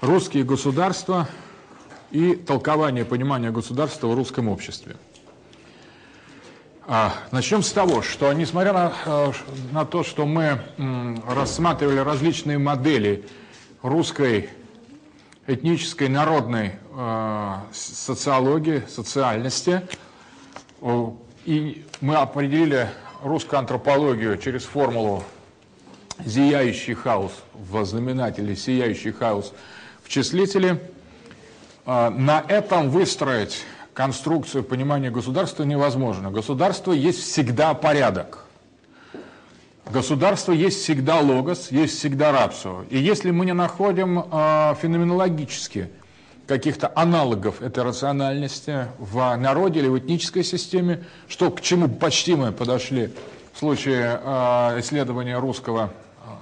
Русские государства и толкование понимания государства в русском обществе. А, начнем с того, что несмотря на, э, на то, что мы рассматривали различные модели русской этнической, народной э, социологии, социальности, и мы определили русскую антропологию через формулу «зияющий хаос» в знаменателе «сияющий хаос» в числителе. А, на этом выстроить конструкцию понимания государства невозможно. Государство есть всегда порядок. Государство есть всегда логос, есть всегда рапсо. И если мы не находим э, феноменологически каких-то аналогов этой рациональности в народе или в этнической системе, что к чему почти мы подошли в случае э, исследования русского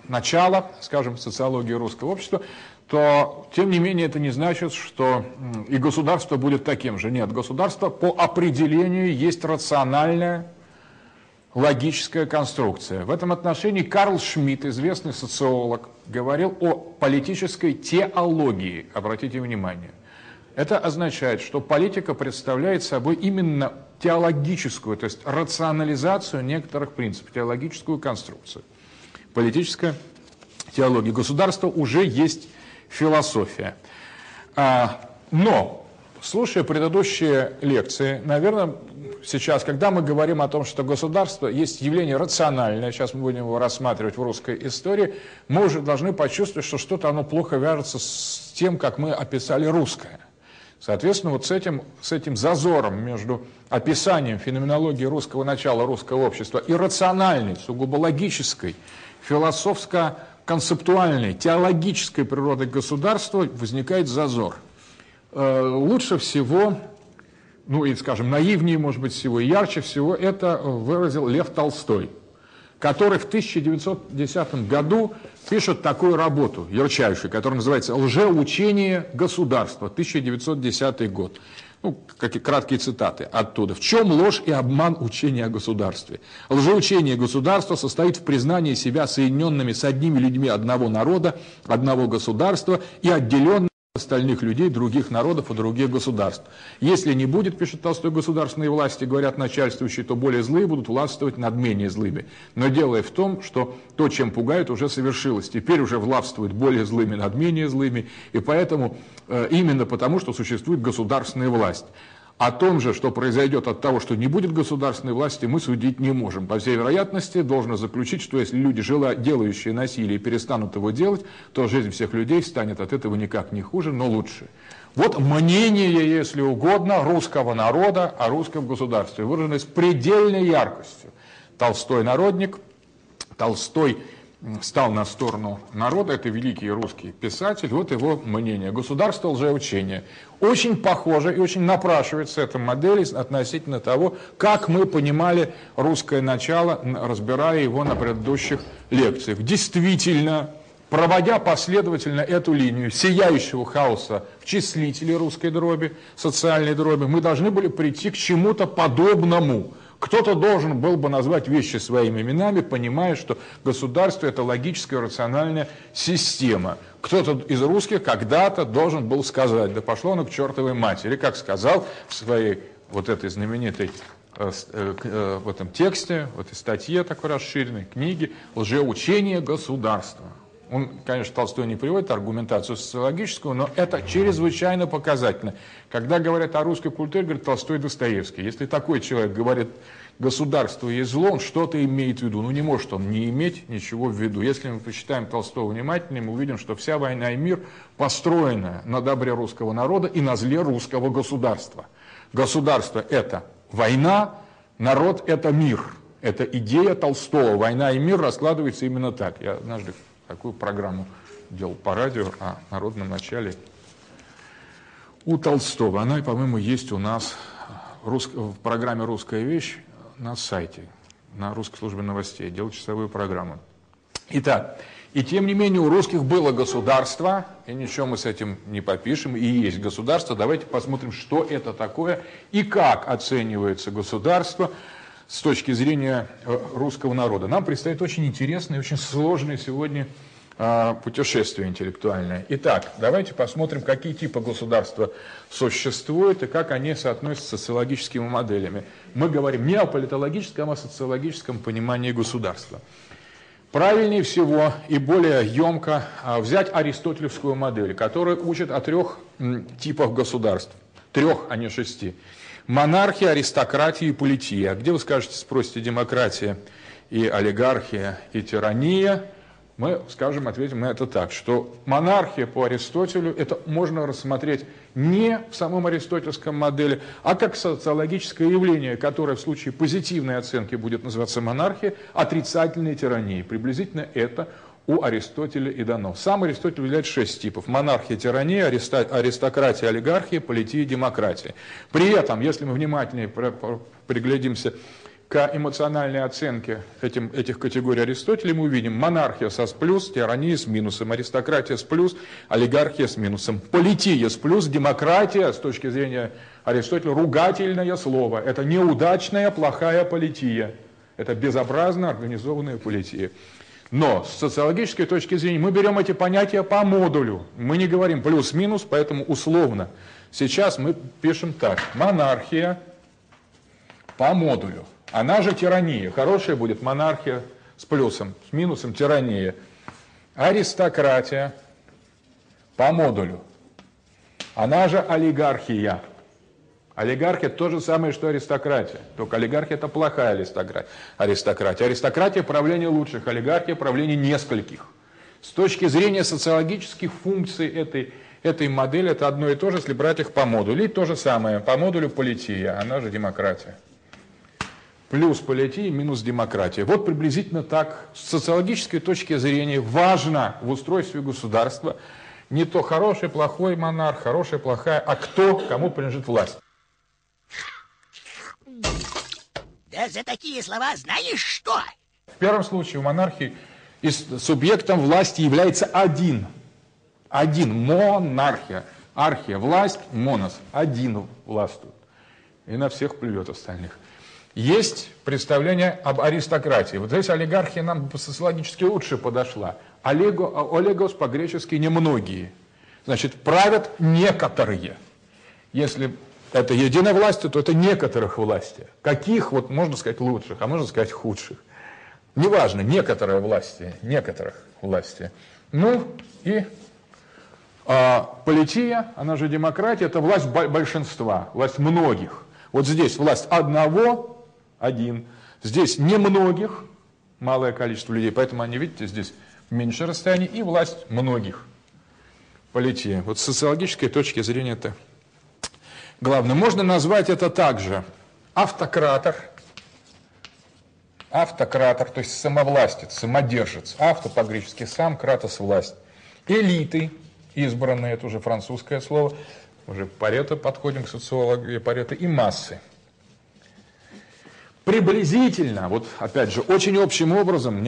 начала, скажем, социологии русского общества, то, тем не менее, это не значит, что и государство будет таким же. Нет, государство по определению есть рациональная, логическая конструкция. В этом отношении Карл Шмидт, известный социолог, говорил о политической теологии, обратите внимание. Это означает, что политика представляет собой именно теологическую, то есть рационализацию некоторых принципов, теологическую конструкцию. Политическая теология. Государство уже есть философия. А, но, слушая предыдущие лекции, наверное, сейчас, когда мы говорим о том, что государство есть явление рациональное, сейчас мы будем его рассматривать в русской истории, мы уже должны почувствовать, что что-то оно плохо вяжется с тем, как мы описали русское. Соответственно, вот с этим, с этим зазором между описанием феноменологии русского начала, русского общества и рациональной, сугубо логической, философско концептуальной, теологической природы государства возникает зазор. Э, лучше всего, ну и, скажем, наивнее, может быть, всего, и ярче всего это выразил Лев Толстой, который в 1910 году пишет такую работу, ярчайшую, которая называется «Лжеучение государства», 1910 год ну, какие краткие цитаты оттуда. В чем ложь и обман учения о государстве? Лжеучение государства состоит в признании себя соединенными с одними людьми одного народа, одного государства и отделенными остальных людей, других народов и других государств. Если не будет, пишет Толстой, государственные власти, говорят начальствующие, то более злые будут властвовать над менее злыми. Но дело в том, что то, чем пугают, уже совершилось. Теперь уже властвуют более злыми над менее злыми, и поэтому, э, именно потому, что существует государственная власть. О том же, что произойдет от того, что не будет государственной власти, мы судить не можем. По всей вероятности, должно заключить, что если люди, делающие насилие, перестанут его делать, то жизнь всех людей станет от этого никак не хуже, но лучше. Вот мнение, если угодно, русского народа о русском государстве, выраженное с предельной яркостью. Толстой народник, Толстой стал на сторону народа, это великий русский писатель, вот его мнение. Государство лжеучение. Очень похоже и очень напрашивается эта модель относительно того, как мы понимали русское начало, разбирая его на предыдущих лекциях. Действительно, проводя последовательно эту линию сияющего хаоса в числителе русской дроби, социальной дроби, мы должны были прийти к чему-то подобному – кто-то должен был бы назвать вещи своими именами, понимая, что государство – это логическая, рациональная система. Кто-то из русских когда-то должен был сказать, да пошло оно к чертовой матери, как сказал в своей вот этой знаменитой э, э, э, в этом тексте, в этой статье такой расширенной, книге «Лжеучение государства». Он, конечно, Толстой не приводит аргументацию социологическую, но это чрезвычайно показательно. Когда говорят о русской культуре, говорит Толстой и Достоевский. Если такой человек говорит, государство есть зло, он что-то имеет в виду. Ну, не может он не иметь ничего в виду. Если мы почитаем Толстого внимательно, мы увидим, что вся война и мир построена на добре русского народа и на зле русского государства. Государство – это война, народ – это мир. Это идея Толстого. Война и мир раскладывается именно так. Я однажды такую программу делал по радио о народном начале у Толстого. Она, по-моему, есть у нас в программе «Русская вещь» на сайте, на русской службе новостей, делал часовую программу. Итак, и тем не менее у русских было государство, и ничего мы с этим не попишем, и есть государство. Давайте посмотрим, что это такое и как оценивается государство с точки зрения э, русского народа. Нам предстоит очень интересная и очень сложная сегодня а, путешествие интеллектуальное. Итак, давайте посмотрим, какие типы государства существуют и как они соотносятся с социологическими моделями. Мы говорим не о политологическом, а о социологическом понимании государства. Правильнее всего и более емко а, взять аристотелевскую модель, которая учит о трех типах государств. Трех, а не шести. Монархия, аристократия и полития. Где вы скажете, спросите, демократия и олигархия и тирания – мы скажем, ответим на это так, что монархия по Аристотелю, это можно рассмотреть не в самом аристотельском модели, а как социологическое явление, которое в случае позитивной оценки будет называться монархия, отрицательной тиранией. Приблизительно это у Аристотеля и дано. Сам Аристотель выделяет шесть типов. Монархия, тирания, аристократия, олигархия, полития, демократия. При этом, если мы внимательнее приглядимся к эмоциональной оценке этим, этих категорий Аристотеля мы увидим монархия со с плюс, тирания с минусом, аристократия с плюс, олигархия с минусом, полития с плюс, демократия с точки зрения Аристотеля ругательное слово. Это неудачная, плохая полития. Это безобразно организованная полития. Но с социологической точки зрения мы берем эти понятия по модулю. Мы не говорим плюс-минус, поэтому условно. Сейчас мы пишем так. Монархия по модулю. Она же тирания. Хорошая будет монархия с плюсом, с минусом тирания. Аристократия по модулю. Она же олигархия. Олигархия то же самое, что аристократия. Только олигархия это плохая аристократия. Аристократия, аристократия правление лучших, олигархия правление нескольких. С точки зрения социологических функций этой, этой модели это одно и то же, если брать их по модулю. И то же самое, по модулю полития, она же демократия плюс полития, минус демократия. Вот приблизительно так с социологической точки зрения важно в устройстве государства не то хороший, плохой монарх, хорошая, плохая, а кто, кому принадлежит власть. Да за такие слова знаешь что? В первом случае у монархии субъектом власти является один. Один. Монархия. Архия. Власть. Монос. Один властвует. И на всех плюет остальных. Есть представление об аристократии. Вот здесь олигархия нам социологически лучше подошла. Олего, олегос по-гречески немногие. Значит, правят некоторые. Если это единая власть, то это некоторых власти. Каких, вот можно сказать, лучших, а можно сказать худших. Неважно, некоторые власти, некоторых власти. Ну и а, полития, она же демократия, это власть большинства, власть многих. Вот здесь власть одного один. Здесь немногих, малое количество людей, поэтому они, видите, здесь меньше расстояние и власть многих. Полития. Вот с социологической точки зрения это главное. Можно назвать это также автократор, автократор, то есть самовластец, самодержец. Авто по-гречески сам, кратос власть. Элиты, избранные, это уже французское слово, уже Парето подходим к социологии Парето, и массы приблизительно, вот опять же, очень общим образом,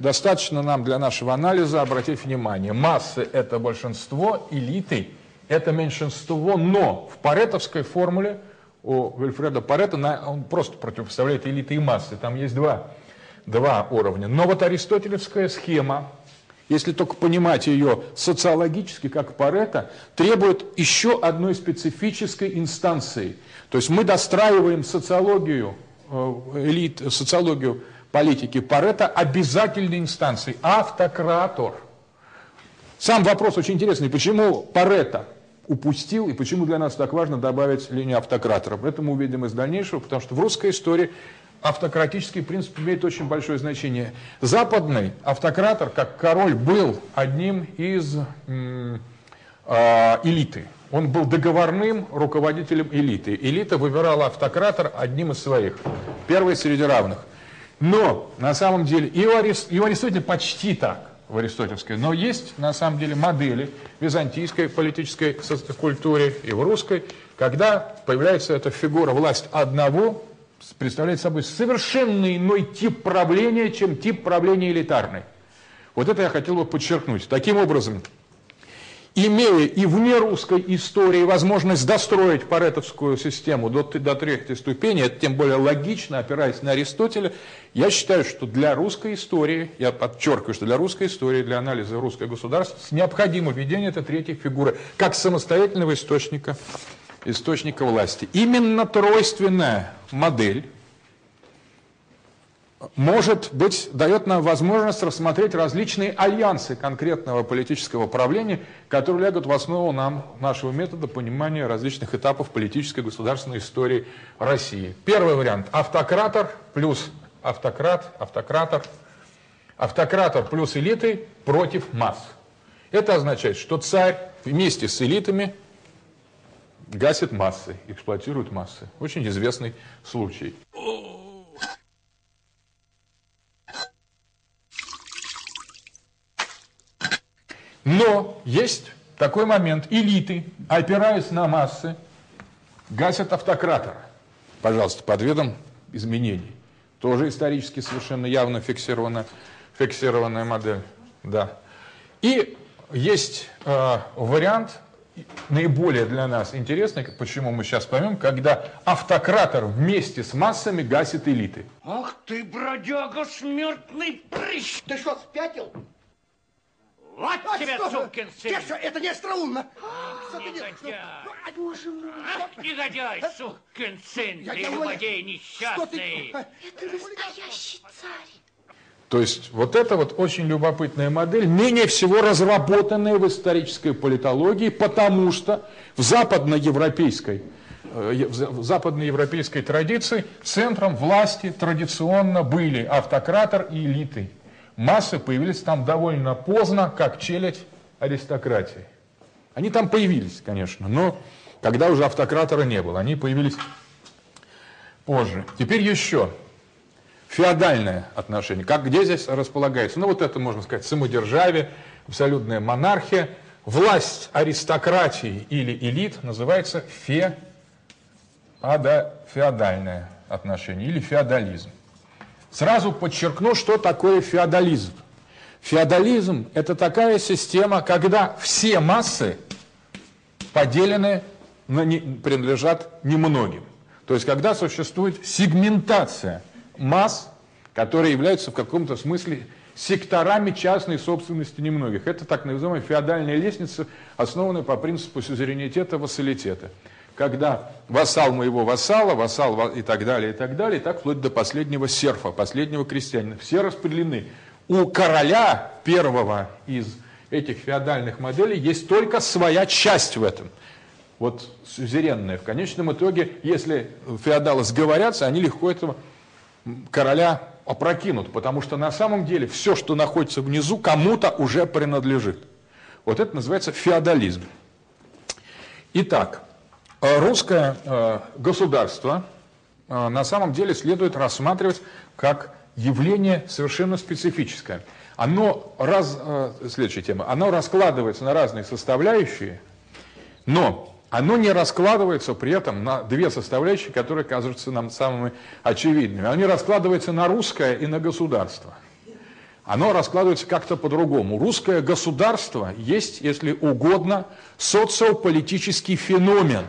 достаточно нам для нашего анализа обратить внимание, массы – это большинство, элиты – это меньшинство, но в паретовской формуле у Вильфреда Парета он просто противопоставляет элиты и массы, там есть два, два уровня. Но вот аристотелевская схема, если только понимать ее социологически, как Парета, требует еще одной специфической инстанции. То есть мы достраиваем социологию Э, элит, социологию политики Парета обязательной инстанции, автократор. Сам вопрос очень интересный, почему Парета упустил и почему для нас так важно добавить линию автократора. Это мы увидим из дальнейшего, потому что в русской истории автократический принцип имеет очень большое значение. Западный автократор, как король, был одним из э, элиты. Он был договорным руководителем элиты. Элита выбирала автократор одним из своих. Первый среди равных. Но на самом деле и у Аристотеля почти так, в аристотельской, но есть на самом деле модели византийской политической культуре и в русской, когда появляется эта фигура власть одного, представляет собой совершенно иной тип правления, чем тип правления элитарный. Вот это я хотел бы подчеркнуть. Таким образом, имея и вне русской истории возможность достроить паретовскую систему до, до третьей ступени, это тем более логично, опираясь на Аристотеля, я считаю, что для русской истории, я подчеркиваю, что для русской истории, для анализа русской государства необходимо введение этой третьей фигуры как самостоятельного источника, источника власти. Именно тройственная модель может быть, дает нам возможность рассмотреть различные альянсы конкретного политического правления, которые лягут в основу нам, нашего метода понимания различных этапов политической и государственной истории России. Первый вариант – автократор плюс автократ, автократор, автократор плюс элиты против масс. Это означает, что царь вместе с элитами гасит массы, эксплуатирует массы. Очень известный случай. Но есть такой момент. Элиты, опираясь на массы, гасят автократора. Пожалуйста, под видом изменений. Тоже исторически совершенно явно фиксированная, фиксированная модель. Да. И есть э, вариант, наиболее для нас интересный, почему мы сейчас поймем, когда автократор вместе с массами гасит элиты. Ах ты, бродяга, смертный прыщ! Ты что, спятил? Вот А тебе, что? сукин сын! Тише, это не остроумно. Негодяй. делаешь? Ну, а, боже мой, Ах, негодяй, сукин сын, Я- ты злодей несчастный! Это настоящий царь. То есть вот это вот очень любопытная модель, менее всего разработанная в исторической политологии, потому что в западноевропейской, э, в западноевропейской традиции центром власти традиционно были автократор и элиты. Массы появились там довольно поздно, как челядь аристократии. Они там появились, конечно, но когда уже автократора не было, они появились позже. Теперь еще феодальное отношение. Как где здесь располагается? Ну вот это можно сказать самодержавие, абсолютная монархия. Власть аристократии или элит называется феода, феодальное отношение или феодализм. Сразу подчеркну, что такое феодализм. Феодализм – это такая система, когда все массы поделены, принадлежат немногим. То есть, когда существует сегментация масс, которые являются в каком-то смысле секторами частной собственности немногих. Это так называемая феодальная лестница, основанная по принципу сюзеренитета, вассалитета. Когда вассал моего вассала, вассал ва- и так далее, и так далее, и так вплоть до последнего серфа, последнего крестьянина. Все распределены. У короля первого из этих феодальных моделей есть только своя часть в этом вот сюзеренная. В конечном итоге, если феодалы сговорятся, они легко этого короля опрокинут, потому что на самом деле все, что находится внизу, кому-то уже принадлежит. Вот это называется феодализм. Итак, русское э, государство э, на самом деле следует рассматривать как явление совершенно специфическое. Оно, раз, следующая тема, оно раскладывается на разные составляющие, но оно не раскладывается при этом на две составляющие, которые кажутся нам самыми очевидными. Они раскладываются на русское и на государство. Оно раскладывается как-то по-другому. Русское государство есть, если угодно, социополитический феномен,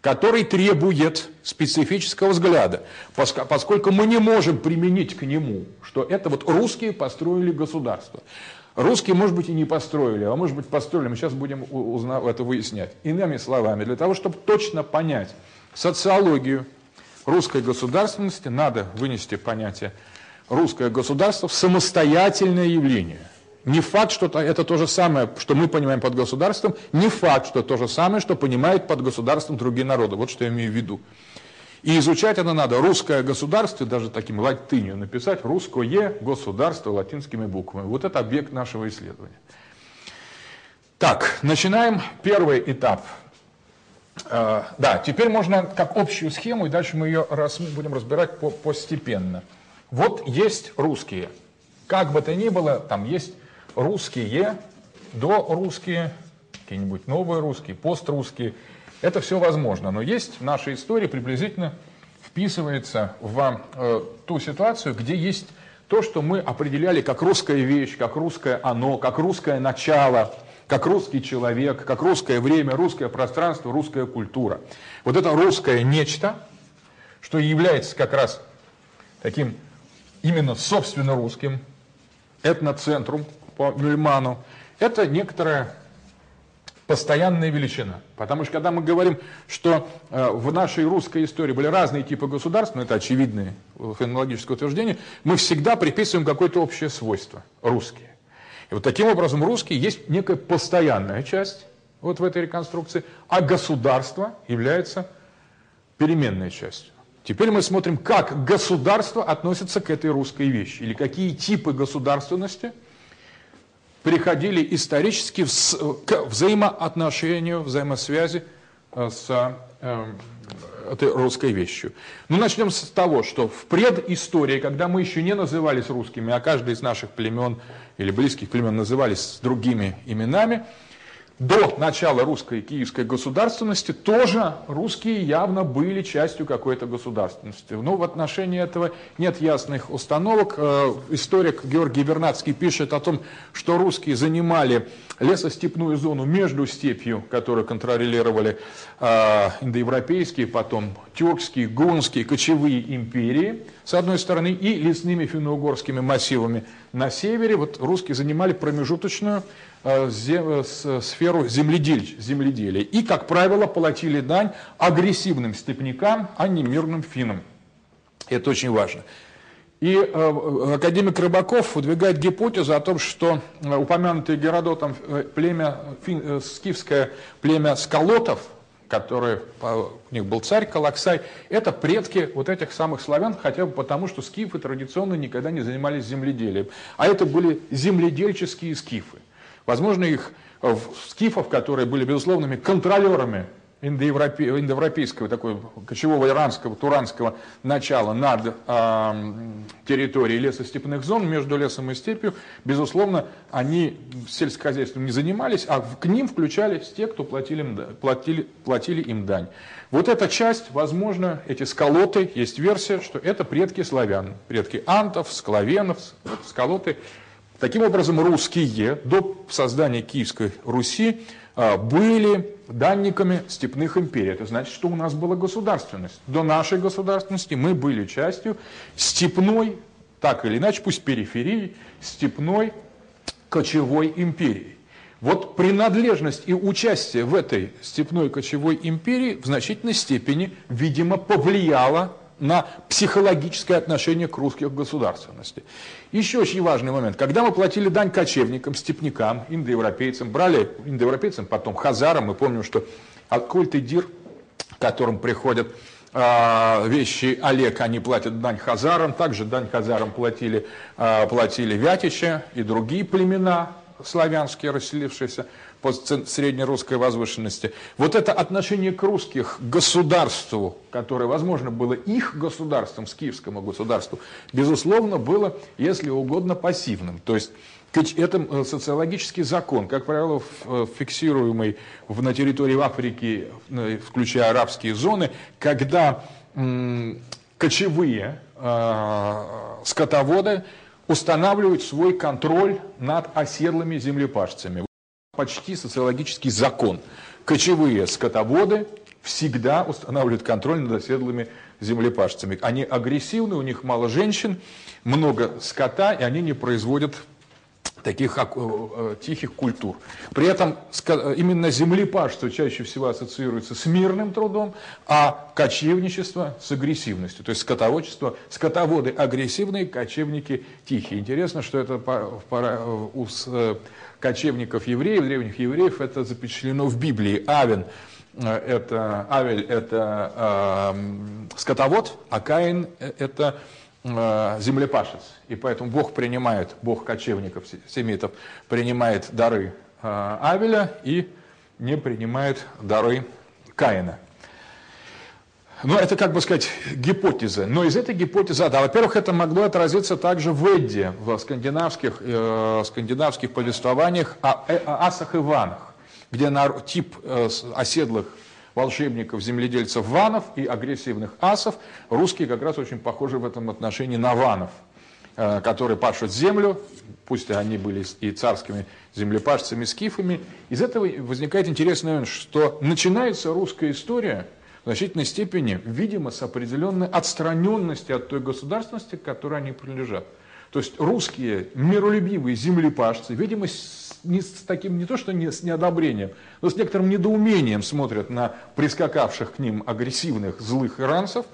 который требует специфического взгляда, поско- поскольку мы не можем применить к нему, что это вот русские построили государство. Русские, может быть, и не построили, а может быть, построили. Мы сейчас будем у- узна- это выяснять. Иными словами, для того, чтобы точно понять социологию русской государственности, надо вынести понятие русское государство в самостоятельное явление. Не факт, что то- это то же самое, что мы понимаем под государством, не факт, что то же самое, что понимают под государством другие народы. Вот что я имею в виду. И изучать это надо. Русское государство, даже таким латынью написать, русское государство латинскими буквами. Вот это объект нашего исследования. Так, начинаем первый этап. Э, да, теперь можно как общую схему, и дальше мы ее рас- будем разбирать по- постепенно. Вот есть русские. Как бы то ни было, там есть русские, дорусские, какие-нибудь новые русские, пострусские. Это все возможно, но есть в нашей истории приблизительно вписывается в э, ту ситуацию, где есть то, что мы определяли как русская вещь, как русское оно, как русское начало, как русский человек, как русское время, русское пространство, русская культура. Вот это русское нечто, что является как раз таким именно собственно русским, этноцентрум по Мюльману, это некоторая постоянная величина. Потому что когда мы говорим, что э, в нашей русской истории были разные типы государств, ну это очевидное фенологическое утверждение, мы всегда приписываем какое-то общее свойство – русские. И вот таким образом русские есть некая постоянная часть вот в этой реконструкции, а государство является переменной частью. Теперь мы смотрим, как государство относится к этой русской вещи, или какие типы государственности – приходили исторически к взаимоотношению, взаимосвязи э, с э, этой русской вещью. Ну, начнем с того, что в предыстории, когда мы еще не назывались русскими, а каждый из наших племен или близких племен назывались другими именами, до начала русской и киевской государственности тоже русские явно были частью какой-то государственности. Но в отношении этого нет ясных установок. Э, историк Георгий Вернадский пишет о том, что русские занимали лесостепную зону между степью, которую контролировали э, индоевропейские, потом тюркские, гунские, кочевые империи, с одной стороны, и лесными финно-угорскими массивами на севере. Вот русские занимали промежуточную Э, э, сферу земледелия. И, как правило, платили дань агрессивным степнякам, а не мирным финнам. Это очень важно. И э, академик Рыбаков выдвигает гипотезу о том, что э, упомянутое Геродотом э, племя, э, скифское племя скалотов, которое, у них был царь Калаксай, это предки вот этих самых славян, хотя бы потому, что скифы традиционно никогда не занимались земледелием. А это были земледельческие скифы. Возможно, их э, скифов, которые были безусловными контролерами индоевропе, индоевропейского, такой кочевого иранского, туранского начала над э, территорией лесостепных зон, между лесом и степью, безусловно, они сельскохозяйством не занимались, а к ним включались те, кто платили им, платили, платили им дань. Вот эта часть, возможно, эти сколоты, есть версия, что это предки славян, предки антов, склавенов, сколоты Таким образом, русские до создания Киевской Руси а, были данниками степных империй. Это значит, что у нас была государственность. До нашей государственности мы были частью степной, так или иначе, пусть периферии, степной кочевой империи. Вот принадлежность и участие в этой степной кочевой империи в значительной степени, видимо, повлияло на психологическое отношение к русских государственности. Еще очень важный момент. Когда мы платили дань кочевникам, степнякам, индоевропейцам, брали индоевропейцам, потом хазарам, мы помним, что Алкульт и Дир, которым приходят э, вещи Олег, они платят дань хазарам, также дань хазарам платили, э, платили вятичи и другие племена славянские, расселившиеся по среднерусской возвышенности. Вот это отношение к русских к государству, которое, возможно, было их государством, с киевскому государству, безусловно, было, если угодно, пассивным. То есть это э, социологический закон, как правило, э, фиксируемый на территории Африки, э, включая арабские зоны, когда кочевые скотоводы устанавливают свой контроль над оседлыми землепашцами почти социологический закон. Кочевые скотоводы всегда устанавливают контроль над оседлыми землепашцами. Они агрессивны, у них мало женщин, много скота, и они не производят таких э, э, тихих культур. При этом именно землепашество чаще всего ассоциируется с мирным трудом, а кочевничество с агрессивностью. То есть скотоводчество, скотоводы агрессивные, кочевники тихие. Интересно, что это у кочевников евреев, древних евреев, это запечатлено в Библии. Авен э, это, Авель это э, скотовод, а Каин это э, землепашец. И поэтому Бог принимает, Бог кочевников, семитов, принимает дары э, Авеля и не принимает дары Каина. Ну, это, как бы сказать, гипотеза. Но из этой гипотезы, да, во-первых, это могло отразиться также в Эдде, в скандинавских, э, скандинавских повествованиях о, э, о асах ванах, где на тип э, оседлых волшебников, земледельцев ванов и агрессивных асов, русские как раз очень похожи в этом отношении на ванов. э, которые пашут землю, пусть они были и царскими землепашцами, скифами. Из этого возникает интересный момент, что начинается русская история в значительной степени, видимо, с определенной отстраненности от той государственности, к которой они принадлежат. То есть русские миролюбивые землепашцы, видимо, не с таким, не то что не с неодобрением, но с некоторым недоумением смотрят на прискакавших к ним агрессивных злых иранцев,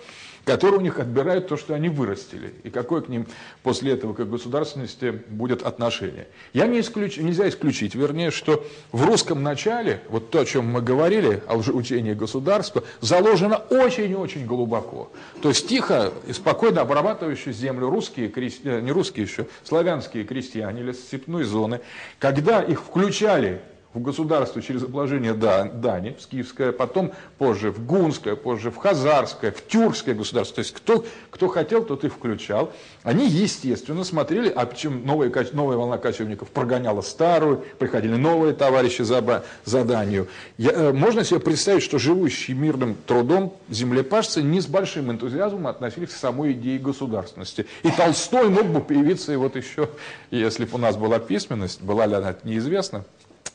которые у них отбирают то, что они вырастили, и какое к ним после этого, как государственности, будет отношение. Я не исключ... Нельзя исключить, вернее, что в русском начале, вот то, о чем мы говорили, о лжеучении государства, заложено очень-очень глубоко. То есть тихо и спокойно обрабатывающие землю русские, крестьяне, не русские еще, славянские крестьяне или степной зоны, когда их включали в государство через обложение дани, в скифское, потом позже в гунское, позже в хазарское, в тюркское государство. То есть кто, кто хотел, тот и включал. Они, естественно, смотрели, а причем новая, новая волна кочевников прогоняла старую, приходили новые товарищи за заданию. Я, э, можно себе представить, что живущие мирным трудом землепашцы не с большим энтузиазмом относились к самой идее государственности. И Толстой мог бы появиться и вот еще, если бы у нас была письменность, была ли она неизвестна,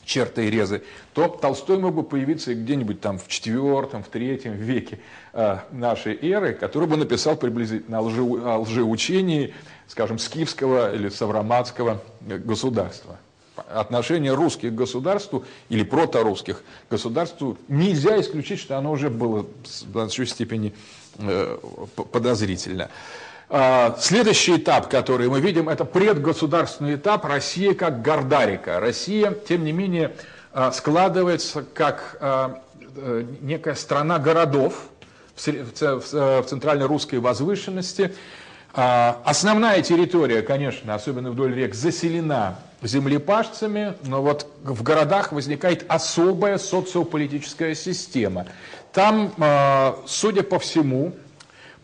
черты и резы, то Толстой мог бы появиться где-нибудь там в четвертом, в третьем веке э, нашей эры, который бы написал приблизительно о, лжи, о лжеучении, скажем, скифского или савроматского государства. Отношение русских к государству или проторусских к государству нельзя исключить, что оно уже было в большой степени э, подозрительно. А, следующий этап, который мы видим, это предгосударственный этап России как Гордарика. Россия, тем не менее, а, складывается как а, э, некая страна городов в центральной русской возвышенности. Основная территория, конечно, особенно вдоль рек, заселена землепашцами, но вот в городах возникает особая социополитическая система. Там, судя по всему,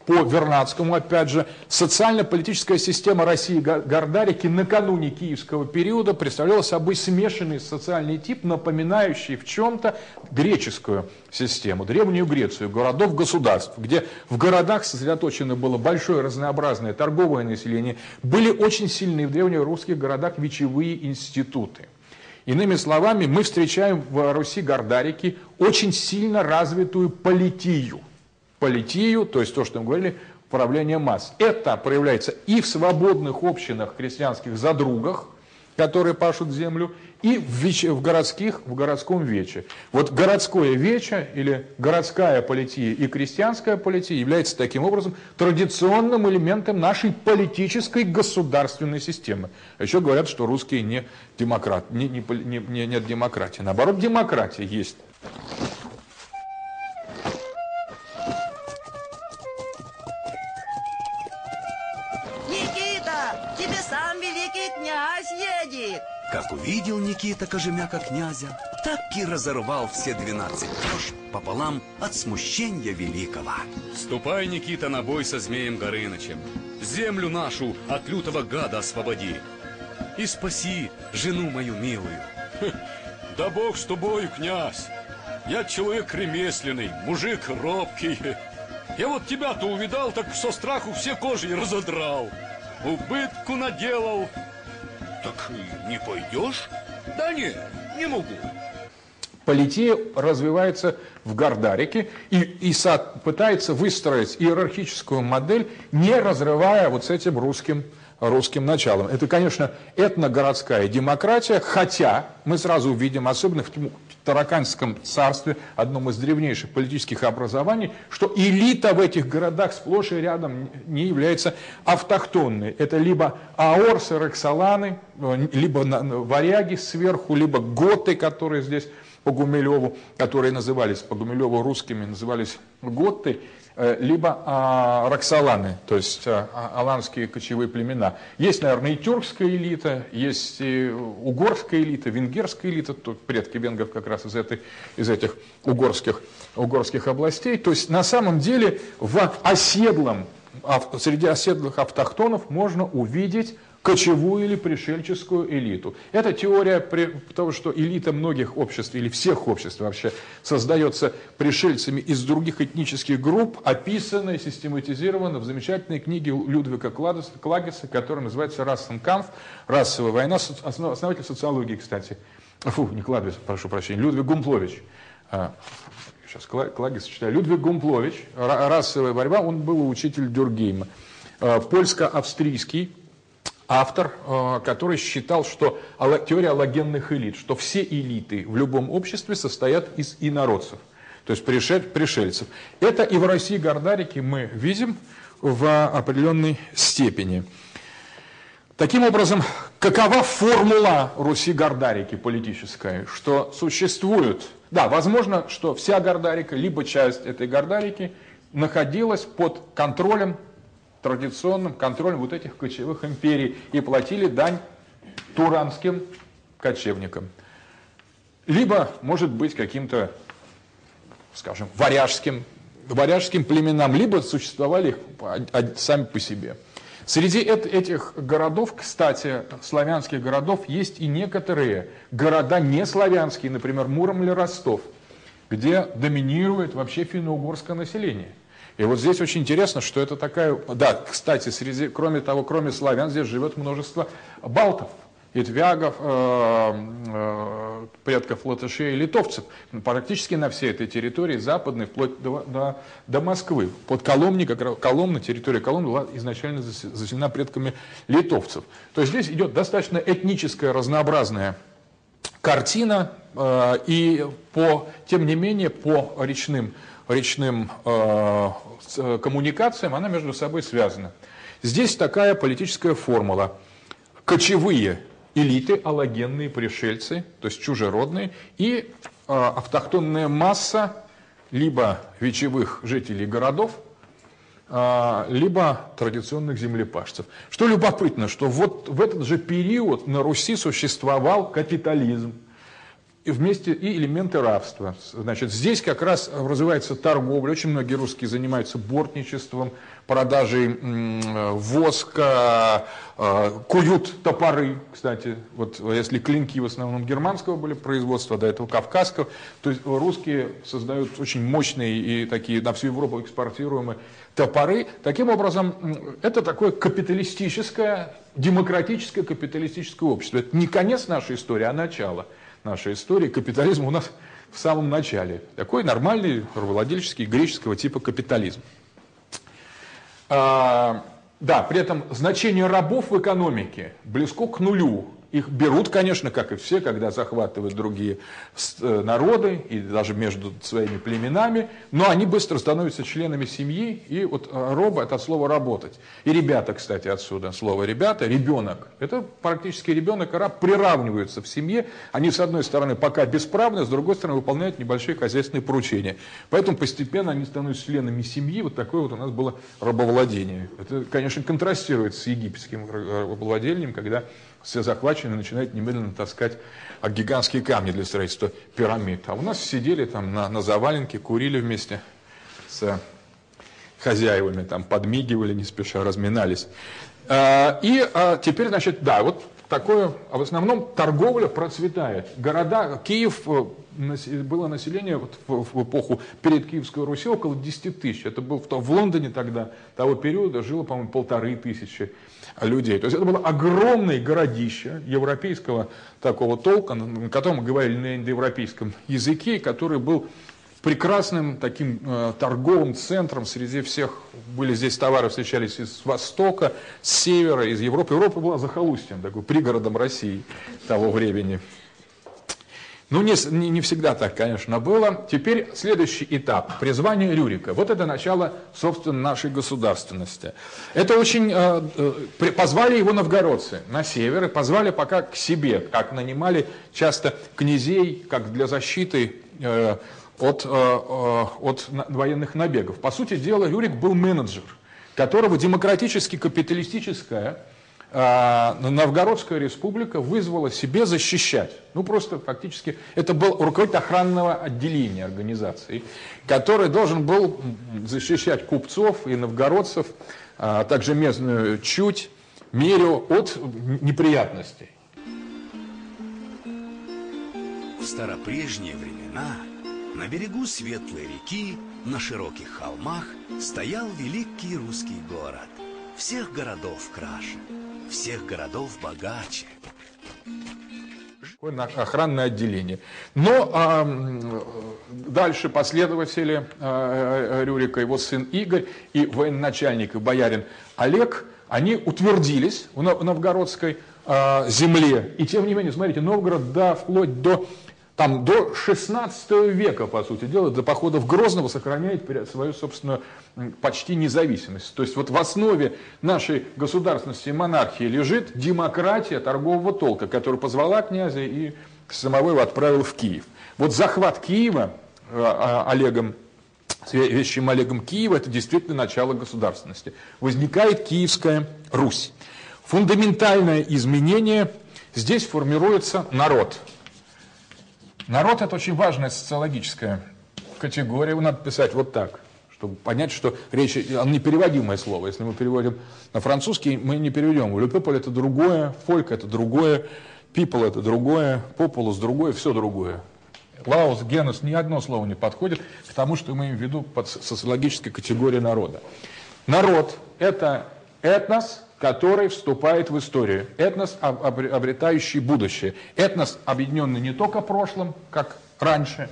по Вернадскому, опять же, социально-политическая система России Гордарики накануне киевского периода представляла собой смешанный социальный тип, напоминающий в чем-то греческую систему, древнюю Грецию, городов-государств, где в городах сосредоточено было большое разнообразное торговое население, были очень сильные в древнерусских городах вечевые институты. Иными словами, мы встречаем в Руси Гордарики очень сильно развитую политию политию, то есть то, что мы говорили, управление масс. Это проявляется и в свободных общинах крестьянских задругах, которые пашут землю, и в, вече, в городских, в городском вече. Вот городское вече или городская полития и крестьянская полития является таким образом традиционным элементом нашей политической государственной системы. А еще говорят, что русские не демократ, не, не, не, нет демократии. Наоборот, демократия есть. Как увидел Никита Кожемяка князя, так и разорвал все двенадцать трож пополам от смущения великого. Ступай, Никита, на бой со змеем Горынычем. Землю нашу от лютого гада освободи. И спаси жену мою милую. Да бог с тобою, князь. Я человек ремесленный, мужик робкий. Я вот тебя-то увидал, так со страху все кожи разодрал. Убытку наделал, так не пойдешь? Да нет, не могу. Политея развивается в Гордарике, и ИСАД пытается выстроить иерархическую модель, не разрывая вот с этим русским русским началом. Это, конечно, этногородская демократия, хотя мы сразу увидим, особенно в Тараканском царстве, одном из древнейших политических образований, что элита в этих городах сплошь и рядом не является автохтонной. Это либо аорсы, рексаланы, либо варяги сверху, либо готы, которые здесь по Гумилеву, которые назывались по Гумилеву русскими, назывались готы. Э, либо а, роксоланы, то есть а, а, аланские кочевые племена. Есть, наверное, и тюркская элита, есть и угорская элита, венгерская элита, тут предки венгров как раз из, этой, из этих угорских, угорских областей. То есть на самом деле в оседлом, среди оседлых автохтонов можно увидеть кочевую или пришельческую элиту. Это теория того, что элита многих обществ или всех обществ вообще создается пришельцами из других этнических групп, описана и систематизирована в замечательной книге Людвига Клагеса, которая называется «Рассенкамф. Расовая война», основатель социологии, кстати. Фу, не Кладвис, прошу прощения, Людвиг Гумплович. А, сейчас Клагис читаю. Людвиг Гумплович, расовая борьба, он был учитель Дюргейма. А, польско-австрийский автор, а, который считал, что теория аллогенных элит, что все элиты в любом обществе состоят из инородцев, то есть пришельцев. Это и в России Гордарики мы видим в определенной степени. Таким образом, какова формула Руси Гордарики политическая? Что существует, да, возможно, что вся Гордарика, либо часть этой Гордарики находилась под контролем, традиционным контролем вот этих кочевых империй и платили дань туранским кочевникам. Либо, может быть, каким-то, скажем, варяжским, варяжским племенам, либо существовали сами по себе. Среди этих городов, кстати, славянских городов, есть и некоторые города не славянские, например, Муром или Ростов, где доминирует вообще финно-угорское население. И вот здесь очень интересно, что это такая... Да, кстати, среди, кроме того, кроме славян, здесь живет множество балтов – итвягов, э, э, предков латышей и литовцев. Практически на всей этой территории западной, вплоть до, до, до Москвы. Под Коломни, как Коломна, территория Коломны была изначально заселена предками литовцев. То есть здесь идет достаточно этническая, разнообразная картина, э, и по, тем не менее по речным, речным э, коммуникациям она между собой связана. Здесь такая политическая формула. Кочевые элиты, аллогенные пришельцы, то есть чужеродные, и э, автохтонная масса либо вечевых жителей городов, э, либо традиционных землепашцев. Что любопытно, что вот в этот же период на Руси существовал капитализм, вместе и элементы рабства. Значит, здесь как раз развивается торговля. Очень многие русские занимаются бортничеством, продажей воска, а, куют топоры, кстати. Вот если клинки в основном германского были производства, до этого кавказского, то есть русские создают очень мощные и такие на всю Европу экспортируемые топоры. Таким образом, это такое капиталистическое, демократическое капиталистическое общество. Это не конец нашей истории, а начало нашей истории, капитализм у нас в самом начале. Такой нормальный рабовладельческий греческого типа капитализм. А, да, при этом значение рабов в экономике близко к нулю. Их берут, конечно, как и все, когда захватывают другие э, народы и даже между своими племенами, но они быстро становятся членами семьи, и вот э, роба – это от слова «работать». И ребята, кстати, отсюда слово «ребята», ребенок. Это практически ребенок и раб приравниваются в семье. Они, с одной стороны, пока бесправны, с другой стороны, выполняют небольшие хозяйственные поручения. Поэтому постепенно они становятся членами семьи. Вот такое вот у нас было рабовладение. Это, конечно, контрастирует с египетским рабовладением, когда все захваченные начинают немедленно таскать гигантские камни для строительства пирамид. А у нас сидели там на, на заваленке, курили вместе с хозяевами, там подмигивали не спеша, разминались. А, и а, теперь, значит, да, вот такое, а в основном торговля процветает. Города, Киев, э, было население вот в, эпоху перед Киевской Руси около 10 тысяч. Это был в, в Лондоне тогда, того периода, жило, по-моему, полторы тысячи людей. То есть это было огромное городище европейского такого толка, на котором говорили на индоевропейском языке, который был прекрасным таким э, торговым центром среди всех. Были здесь товары, встречались из Востока, с севера, из Европы. Европа была захолустьем, такой пригородом России того времени. Ну, не, не, не всегда так, конечно, было. Теперь следующий этап – призвание Рюрика. Вот это начало, собственно, нашей государственности. Это очень… Э, э, позвали его новгородцы на север и позвали пока к себе, как нанимали часто князей, как для защиты э, от, э, э от военных набегов. По сути дела, Рюрик был менеджер, которого демократически-капиталистическая Новгородская республика вызвала себе защищать. Ну, просто фактически это был руководитель охранного отделения организации, который должен был защищать купцов и новгородцев, а также местную чуть мерю от неприятностей. В старопрежние времена на берегу Светлой реки, на широких холмах, стоял великий русский город. Всех городов краше, всех городов богаче. Охранное отделение. Но а, дальше последователи а, Рюрика, его сын Игорь и военачальник и боярин Олег, они утвердились в новгородской а, земле. И тем не менее, смотрите, Новгород, да, вплоть до там до 16 века, по сути дела, до походов Грозного сохраняет свою собственную почти независимость. То есть вот в основе нашей государственности и монархии лежит демократия торгового толка, которая позвала князя и самого его отправил в Киев. Вот захват Киева э, а, Олегом вещим Олегом Киева, это действительно начало государственности. Возникает Киевская Русь. Фундаментальное изменение, здесь формируется народ – Народ – это очень важная социологическая категория. Его надо писать вот так, чтобы понять, что речь, оно непереводимое слово. Если мы переводим на французский, мы не переведем. Le это другое, folk – это другое, people – это другое, populus – другое, все другое. Лаус, генус, ни одно слово не подходит к тому, что мы имеем в виду под социологической категорией народа. Народ – это этнос, который вступает в историю. Этнос, обретающий будущее. Этнос, объединенный не только прошлым, как раньше,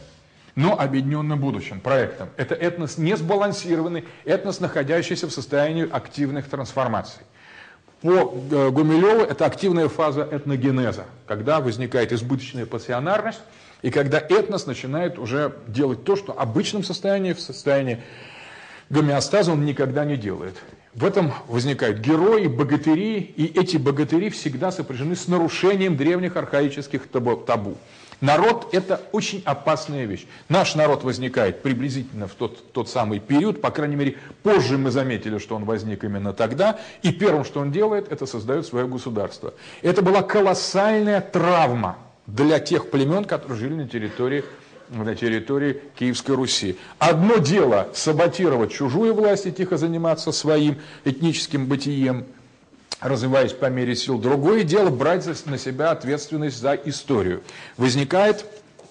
но объединенным будущим, проектом. Это этнос не сбалансированный, этнос, находящийся в состоянии активных трансформаций. По э, Гумилеву это активная фаза этногенеза, когда возникает избыточная пассионарность, и когда этнос начинает уже делать то, что в обычном состоянии, в состоянии гомеостаза он никогда не делает. В этом возникают герои, богатыри, и эти богатыри всегда сопряжены с нарушением древних архаических табу. Народ – это очень опасная вещь. Наш народ возникает приблизительно в тот, тот самый период, по крайней мере, позже мы заметили, что он возник именно тогда, и первым, что он делает, это создает свое государство. Это была колоссальная травма для тех племен, которые жили на территории на территории Киевской Руси. Одно дело саботировать чужую власть и тихо заниматься своим этническим бытием, развиваясь по мере сил. Другое дело брать на себя ответственность за историю. Возникает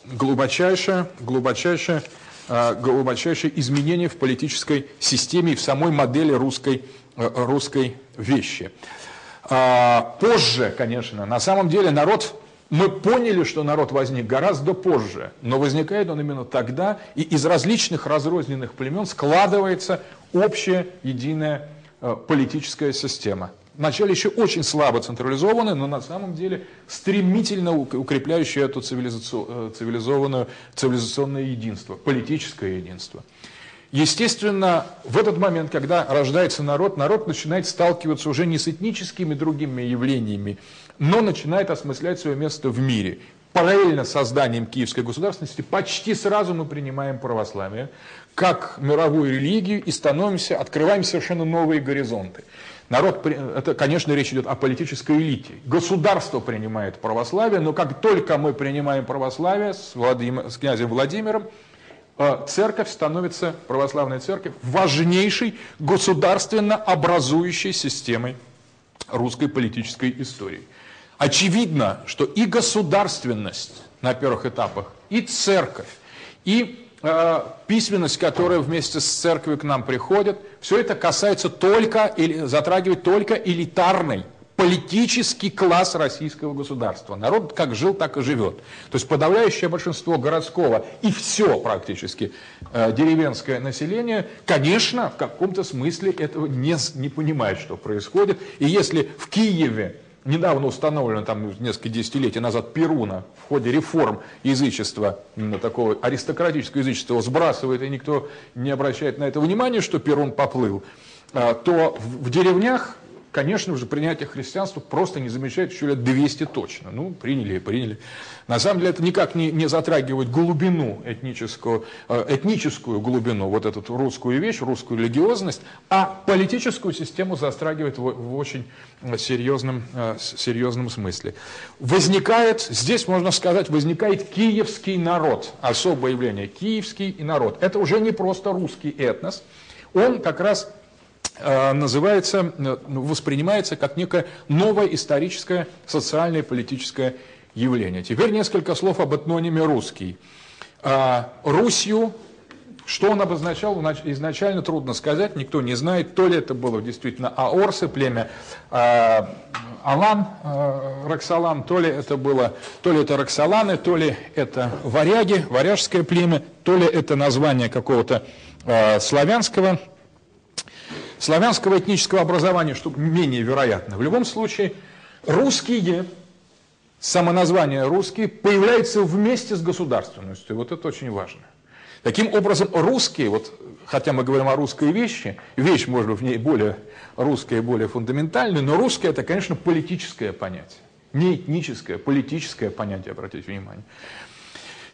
глубочайшее, глубочайшее, а, глубочайшее изменение в политической системе и в самой модели русской, э, русской вещи. А, позже, конечно, на самом деле народ мы поняли, что народ возник гораздо позже, но возникает он именно тогда, и из различных разрозненных племен складывается общая единая э, политическая система. Вначале еще очень слабо централизованная, но на самом деле стремительно укрепляющая это э, цивилизованное, цивилизационное единство, политическое единство. Естественно, в этот момент, когда рождается народ, народ начинает сталкиваться уже не с этническими другими явлениями, но начинает осмыслять свое место в мире. Параллельно с созданием киевской государственности почти сразу мы принимаем православие как мировую религию и становимся, открываем совершенно новые горизонты. Народ, это, конечно, речь идет о политической элите. Государство принимает православие, но как только мы принимаем православие с, Владимир, с князем Владимиром, э, церковь становится, православная церковь, важнейшей государственно образующей системой русской политической истории. Очевидно, что и государственность на первых этапах, и церковь, и э, письменность, которая вместе с церковью к нам приходит, все это касается только или затрагивает только элитарный политический класс российского государства. Народ как жил, так и живет. То есть подавляющее большинство городского и все практически э, деревенское население, конечно, в каком-то смысле этого не, не понимает, что происходит. И если в Киеве недавно установлено, там несколько десятилетий назад, Перуна в ходе реформ язычества, такого аристократического язычества, сбрасывает, и никто не обращает на это внимания, что Перун поплыл, а, то в деревнях конечно же, принятие христианства просто не замечает еще лет 200 точно. Ну, приняли и приняли. На самом деле это никак не, не затрагивает глубину этническую, э, этническую глубину, вот эту русскую вещь, русскую религиозность, а политическую систему затрагивает в, в очень серьезном, э, серьезном смысле. Возникает, здесь можно сказать, возникает киевский народ, особое явление, киевский народ. Это уже не просто русский этнос, он как раз э, называется, э, воспринимается как некое новое историческое, социальное, политическое явление. Теперь несколько слов об этнониме «русский». А, Русью, что он обозначал, изначально трудно сказать, никто не знает, то ли это было действительно аорсы, племя а, Алан, а, Роксолан, то ли это было, то ли это Роксоланы, то ли это варяги, варяжское племя, то ли это название какого-то славянского, славянского этнического образования, что менее вероятно. В любом случае, русские самоназвание русский появляется вместе с государственностью. Вот это очень важно. Таким образом, русские, вот, хотя мы говорим о русской вещи, вещь, может быть, в ней более русская и более фундаментальная, но русское это, конечно, политическое понятие. Не этническое, политическое понятие, обратите внимание.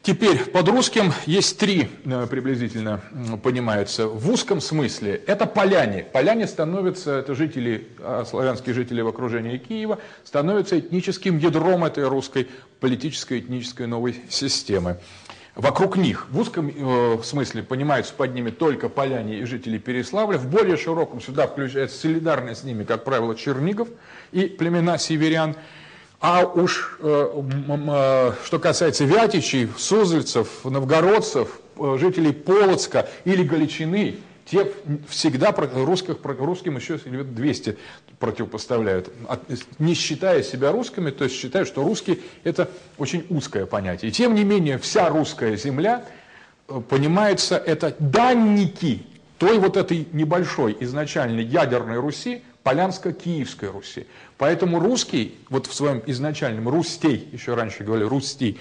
Теперь под русским есть три э, приблизительно понимаются. В узком смысле это поляне. Поляне становятся, это жители, а, славянские жители в окружении Киева, становятся этническим ядром этой русской политической этнической новой системы. Вокруг них в узком э, смысле понимаются под ними только поляне и жители Переславля. В более широком сюда включается солидарность с ними, как правило, Чернигов и племена северян. А уж э, э, что касается Вятичей, Суздальцев, Новгородцев, э, жителей Полоцка или Галичины, те всегда русских, русским еще 200 противопоставляют, не считая себя русскими, то есть считают, что русский это очень узкое понятие. И тем не менее вся русская земля понимается это данники той вот этой небольшой изначальной ядерной Руси, Полянско-Киевской Руси. Поэтому русский, вот в своем изначальном рустей, еще раньше говорили рустей,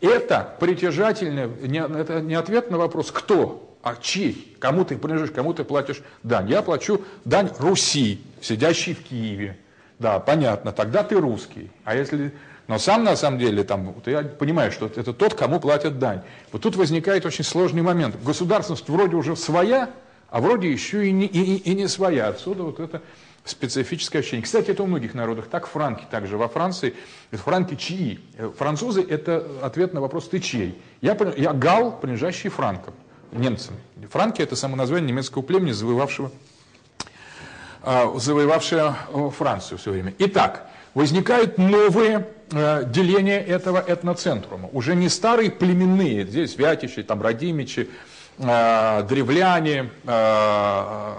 это притяжательное, не, это не ответ на вопрос «кто?», а чей, кому ты принадлежишь, кому ты платишь дань. Я плачу дань Руси, сидящей в Киеве. Да, понятно, тогда ты русский. А если... Но сам на самом деле, там, я понимаю, что это тот, кому платят дань. Вот тут возникает очень сложный момент. Государственность вроде уже своя, а вроде еще и не, и, и не своя. Отсюда вот это специфическое ощущение. Кстати, это у многих народов так, франки также во Франции. Франки чьи? Французы – это ответ на вопрос «ты чей?». Я, я гал, принадлежащий франкам, немцам. Франки – это само название немецкого племени, завоевавшего, э, завоевавшего Францию все время. Итак, возникают новые э, деления этого этноцентрума. Уже не старые племенные, здесь Вятичи, там Радимичи, э, древляне, Э,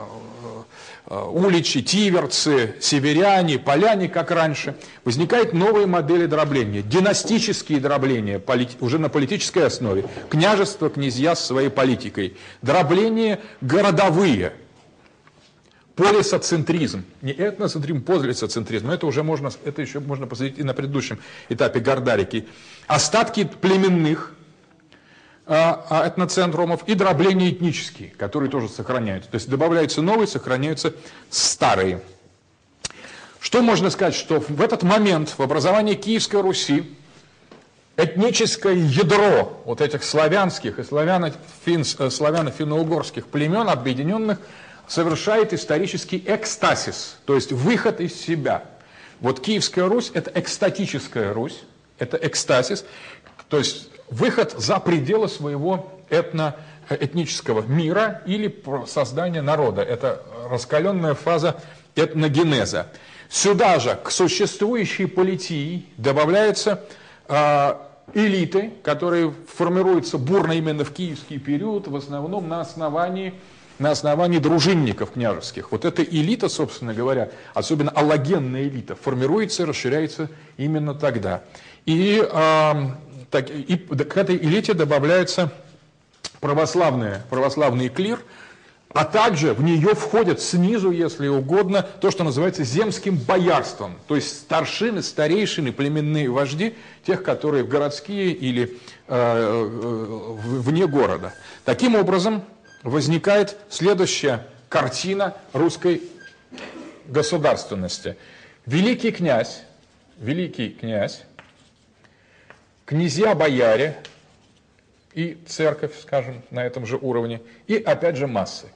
уличи, тиверцы, северяне, поляне, как раньше, возникают новые модели дробления, династические дробления уже на политической основе, княжество, князья с своей политикой, дробления городовые, полисоцентризм, не этноцентризм, полисоцентризм, но это уже можно, это еще можно посмотреть и на предыдущем этапе Гордарики, остатки племенных, а, а, этноцентрумов и дробления этнические, которые тоже сохраняются. То есть добавляются новые, сохраняются старые. Что можно сказать, что в этот момент в образовании Киевской Руси этническое ядро вот этих славянских и э, славяно-финно-угорских племен, объединенных, совершает исторический экстасис, то есть выход из себя. Вот Киевская Русь – это экстатическая Русь, это экстасис, то есть выход за пределы своего этно, этнического мира или создание народа. Это раскаленная фаза этногенеза. Сюда же, к существующей политии, добавляются э, элиты, которые формируются бурно именно в киевский период, в основном на основании, на основании дружинников княжеских. Вот эта элита, собственно говоря, особенно аллогенная элита, формируется и расширяется именно тогда. И э, так, и к этой элите добавляется православная, православный клир, а также в нее входят снизу, если угодно, то, что называется земским боярством, то есть старшины, старейшины, племенные вожди, тех, которые городские или э, э, вне города. Таким образом, возникает следующая картина русской государственности. Великий князь, великий князь князья-бояре и церковь, скажем, на этом же уровне, и опять же массы.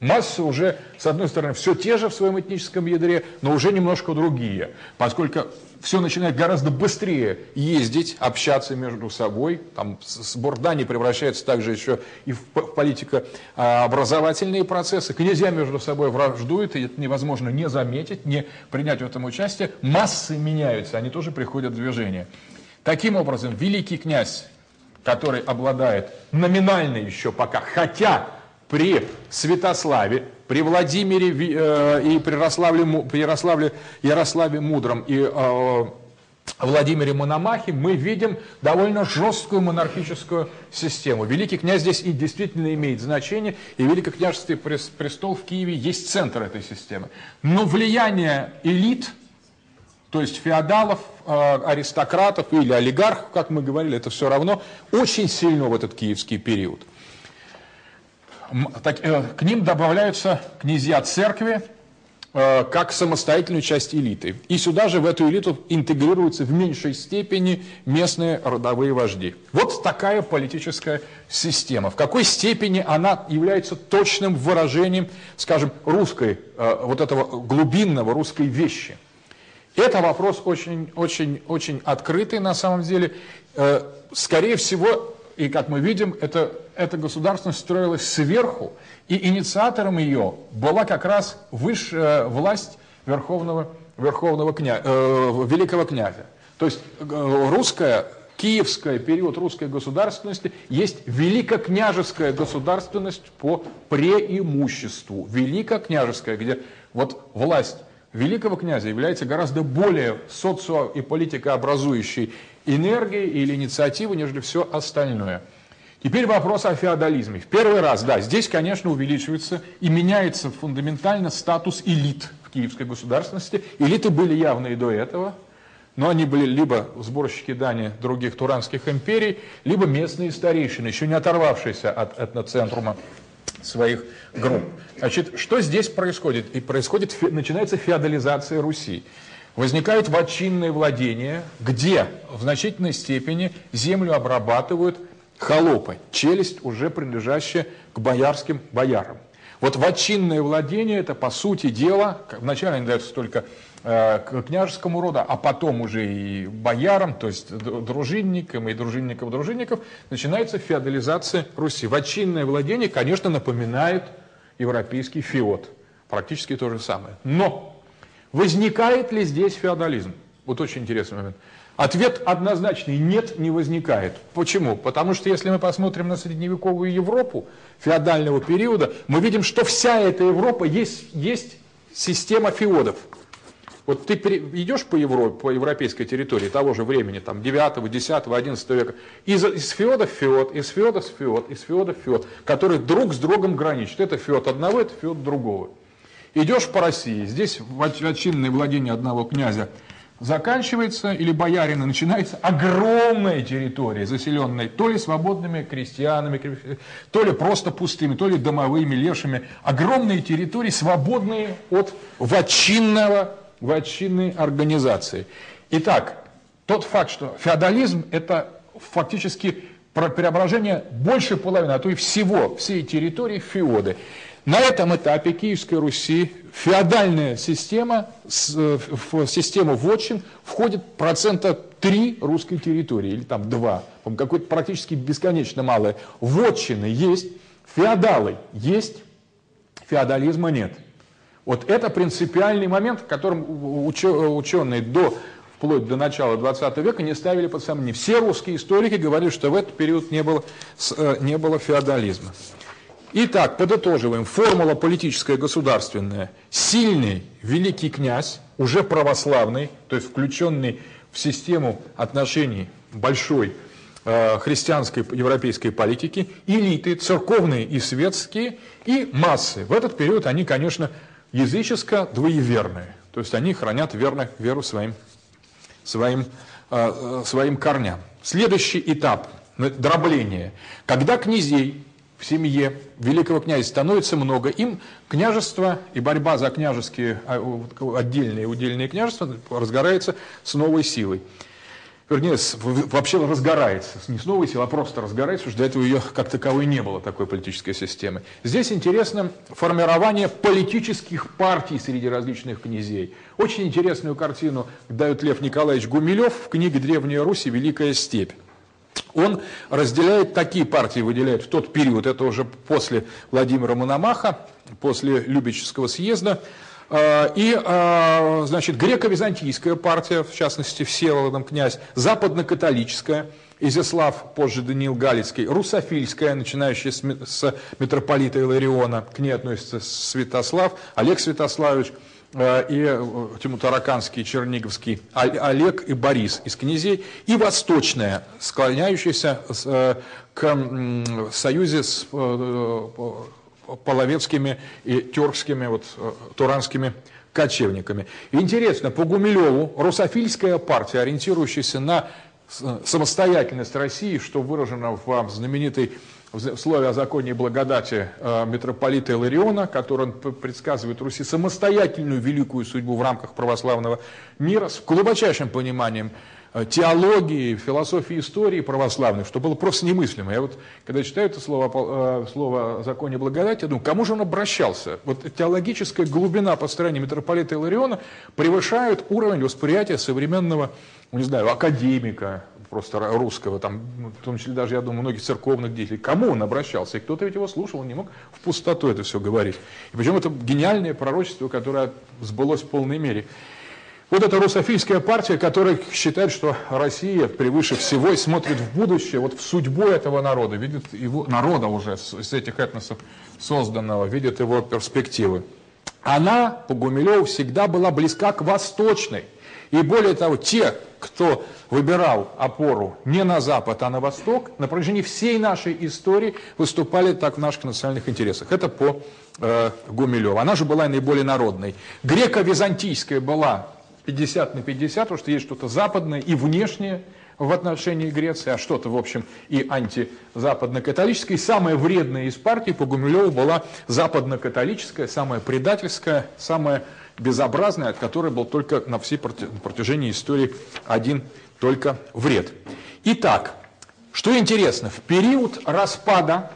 Массы уже, с одной стороны, все те же в своем этническом ядре, но уже немножко другие, поскольку все начинает гораздо быстрее ездить, общаться между собой. Там сбор даний превращается также еще и в политико-образовательные процессы. Князья между собой враждуют, и это невозможно не заметить, не принять в этом участие. Массы меняются, они тоже приходят в движение. Таким образом, великий князь, который обладает номинально еще пока, хотя при Святославе, при Владимире э, и при Ярославле, Ярославе Мудром и э, Владимире Мономахе мы видим довольно жесткую монархическую систему. Великий князь здесь и действительно имеет значение, и Великокняжеский престол в Киеве есть центр этой системы. Но влияние элит, то есть феодалов, э, аристократов или олигархов, как мы говорили, это все равно очень сильно в этот киевский период. Э, к ним добавляются князья церкви, э, как самостоятельную часть элиты. И сюда же, в эту элиту, интегрируются в меньшей степени местные родовые вожди. Вот такая политическая система. В какой степени она является точным выражением, скажем, русской, вот этого глубинного русской вещи. Это вопрос очень, очень, очень открытый на самом деле. Скорее всего, и как мы видим, это, эта государственность строилась сверху, и инициатором ее была как раз высшая власть верховного, верховного кня, э, великого князя. То есть э, русская, киевская период русской государственности есть великокняжеская государственность по преимуществу. Великокняжеская, где вот власть великого князя является гораздо более социо- и политикообразующей энергии или инициативы, нежели все остальное. Теперь вопрос о феодализме. В первый раз, да, здесь, конечно, увеличивается и меняется фундаментально статус элит в киевской государственности. Элиты были явные до этого, но они были либо сборщики дани других туранских империй, либо местные старейшины, еще не оторвавшиеся от этноцентрума своих групп. Значит, что здесь происходит? И происходит, начинается феодализация Руси возникают вотчинные владения, где в значительной степени землю обрабатывают холопы, челюсть, уже принадлежащая к боярским боярам. Вот вотчинное владение – это, по сути дела, вначале они даются только к княжескому роду, а потом уже и боярам, то есть дружинникам и дружинников дружинников, начинается феодализация Руси. Вотчинное владение, конечно, напоминает европейский феод. Практически то же самое. Но Возникает ли здесь феодализм? Вот очень интересный момент. Ответ однозначный – нет, не возникает. Почему? Потому что если мы посмотрим на средневековую Европу феодального периода, мы видим, что вся эта Европа есть, есть система феодов. Вот ты идешь по Европе, по европейской территории того же времени, там 9, 10, 11 века, из, из феода в феод, из феода в феод, из феода в феод, которые друг с другом граничат. Это феод одного, это феод другого. Идешь по России, здесь вотчинное владение одного князя заканчивается, или боярина, начинается огромная территория, заселенная то ли свободными крестьянами, то ли просто пустыми, то ли домовыми, лешими. Огромные территории, свободные от вотчинного, вотчинной организации. Итак, тот факт, что феодализм – это фактически преображение больше половины, а то и всего, всей территории феоды. На этом этапе Киевской Руси феодальная система, в систему вотчин входит процента 3 русской территории, или там 2, какое-то практически бесконечно малое. Вотчины есть, феодалы есть, феодализма нет. Вот это принципиальный момент, в котором ученые до, вплоть до начала 20 века не ставили под сомнение. Все русские историки говорили, что в этот период не было, э, не было феодализма. Итак, подытоживаем. Формула политическая государственная. Сильный великий князь, уже православный, то есть включенный в систему отношений большой э, христианской европейской политики, элиты, церковные и светские, и массы. В этот период они, конечно, языческо-двоеверные. То есть они хранят верно веру своим, своим, э, э своим корням. Следующий этап – дробление. Когда князей в семье великого князя становится много, им княжество и борьба за княжеские а, отдельные удельные княжества разгорается с новой силой. Вернее, вообще разгорается. Не с новой силой, а просто разгорается, потому что до этого ее как таковой не было, такой политической системы. Здесь интересно формирование политических партий среди различных князей. Очень интересную картину дает Лев Николаевич Гумилев в книге «Древняя Русь и Великая степь». Он разделяет такие партии, выделяет в тот период, это уже после Владимира Мономаха, после Любического съезда, и, э, значит, греко-византийская партия, в частности, Всеволодом князь, западно-католическая, Изяслав, позже Даниил Галицкий, русофильская, начинающая с, ми- с митрополита Илариона, к ней относится Святослав, Олег Святославович, э, и э, Тиму Тараканский, Черниговский, Ол- Олег и Борис из князей, и восточная, склоняющаяся э, к союзе с э, э, половецкими и тюркскими, вот, э, туранскими кочевниками. Интересно, по Гумилеву русофильская партия, ориентирующаяся на с- самостоятельность России, что выражено в знаменитой в слове о законе и благодати э, митрополита Илариона, который он предсказывает Руси самостоятельную великую судьбу в рамках православного мира с глубочайшим пониманием э, теологии, философии истории православной, что было просто немыслимо. Я вот, когда читаю это слово, э, слово о законе благодати, я думаю, кому же он обращался? Вот теологическая глубина построения митрополита Илариона превышает уровень восприятия современного, ну, не знаю, академика, просто русского, там, ну, в том числе даже, я думаю, многих церковных деятелей. Кому он обращался? И кто-то ведь его слушал, он не мог в пустоту это все говорить. И причем это гениальное пророчество, которое сбылось в полной мере. Вот эта русофильская партия, которая считает, что Россия превыше всего и смотрит в будущее, вот в судьбу этого народа, видит его, народа уже с этих этносов созданного, видит его перспективы. Она, по Гумилеву, всегда была близка к восточной. И более того, те, кто выбирал опору не на Запад, а на Восток, на протяжении всей нашей истории выступали так в наших национальных интересах. Это по э, Гумилеву. Она же была наиболее народной. Греко-византийская была 50 на 50, потому что есть что-то западное и внешнее в отношении Греции, а что-то, в общем, и антизападно-католическое. И самая вредная из партий по Гумилеву была западно-католическая, самая предательская, самая безобразная, от которой был только на всей протяжении истории один только вред. Итак, что интересно, в период распада,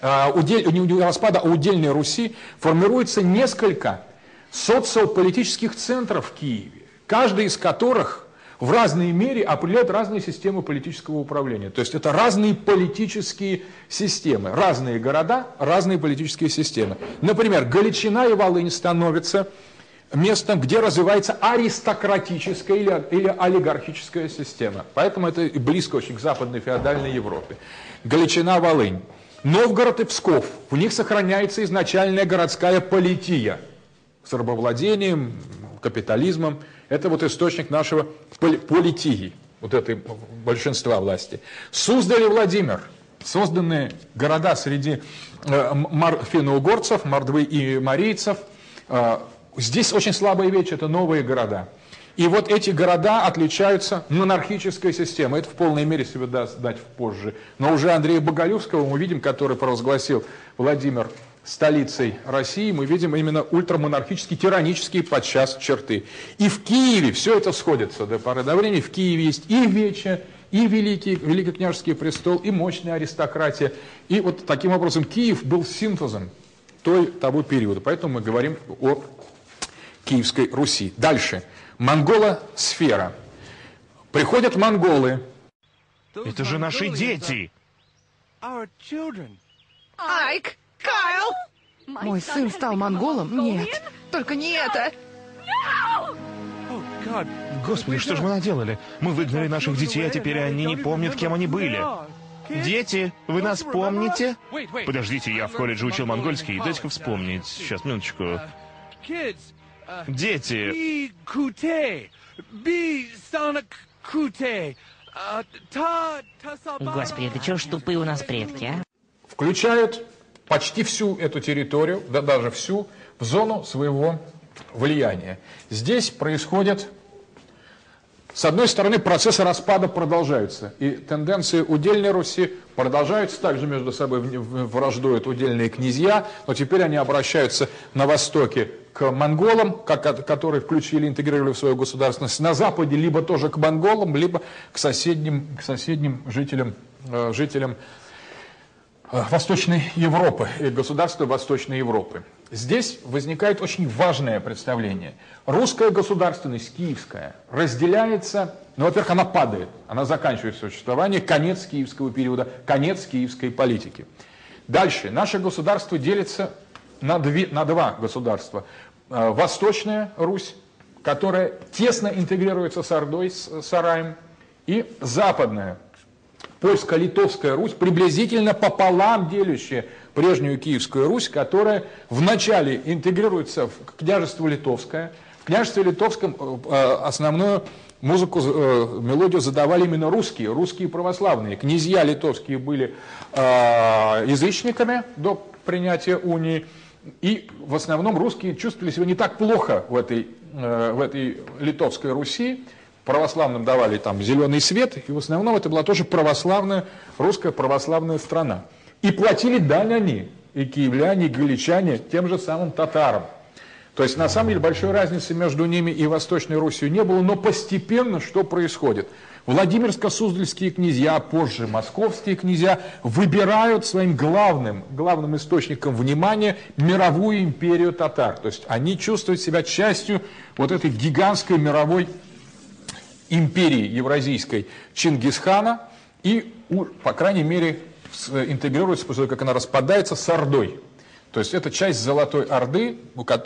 а, не распада, а удельной Руси формируется несколько социополитических центров в Киеве, каждый из которых в разной мере определяет разные системы политического управления. То есть это разные политические системы, разные города, разные политические системы. Например, Галичина и Волынь становятся местом, где развивается аристократическая или, или олигархическая система. Поэтому это близко очень к западной феодальной Европе. Галичина, Волынь. Новгород и Псков. В них сохраняется изначальная городская полития с рабовладением, капитализмом. Это вот источник нашего поли- политии, вот этой большинства власти. Суздаль и Владимир. Созданные города среди э, финно-угорцев, мордвы и марийцев. Э, Здесь очень слабая вещь, это новые города. И вот эти города отличаются монархической системой. Это в полной мере себе даст дать позже. Но уже Андрея Боголюбского мы видим, который провозгласил Владимир столицей России, мы видим именно ультрамонархические, тиранические подчас черты. И в Киеве все это сходится до поры до времени. В Киеве есть и Вече, и Великий, Великокняжеский престол, и мощная аристократия. И вот таким образом Киев был синтезом той, того периода. Поэтому мы говорим о Киевской Руси. Дальше. Монгола-сфера. Приходят монголы. Это же наши дети. Айк! Кайл! Мой сын стал монголом? Нет, только не это! Господи, что же мы наделали? Мы выгнали наших детей, а теперь они не помнят, кем они были. Дети, вы нас помните? Подождите, я в колледже учил монгольский. Дайте-ка вспомнить. Сейчас, минуточку. Дети, Би куте, би станок куте, а, Господи, да чё ж тупые у нас предки, а? Включают почти всю эту территорию, да даже всю, в зону своего влияния. Здесь происходит С одной стороны, процессы распада продолжаются, и тенденции удельной Руси продолжаются, также между собой враждуют удельные князья, но теперь они обращаются на востоке к монголам, которые включили, интегрировали в свою государственность, на западе либо тоже к монголам, либо к соседним, к соседним жителям, э, жителям э, Восточной Европы, государства Восточной Европы. Здесь возникает очень важное представление. Русская государственность, киевская, разделяется, ну, во-первых, она падает, она заканчивает существование, конец киевского периода, конец киевской политики. Дальше, наше государство делится на, две, на два государства. Э, Восточная Русь, которая тесно интегрируется с Ордой, с Сараем, и Западная, польско-литовская Русь, приблизительно пополам делящая прежнюю Киевскую Русь, которая вначале интегрируется в княжество Литовское. В княжестве Литовском э, э, основную музыку, э, мелодию задавали именно русские, русские православные. Князья литовские были язычниками до принятия унии, и в основном русские чувствовали себя не так плохо в этой, в этой литовской Руси, православным давали там зеленый свет, и в основном это была тоже православная, русская православная страна. И платили дань они, и киевляне, и галичане, тем же самым татарам. То есть, на самом деле, большой разницы между ними и Восточной Русью не было, но постепенно что происходит? Владимирско-Суздальские князья, а позже московские князья выбирают своим главным, главным источником внимания мировую империю татар. То есть они чувствуют себя частью вот этой гигантской мировой империи евразийской Чингисхана и, по крайней мере, интегрируется после того, как она распадается с Ордой. То есть это часть Золотой Орды,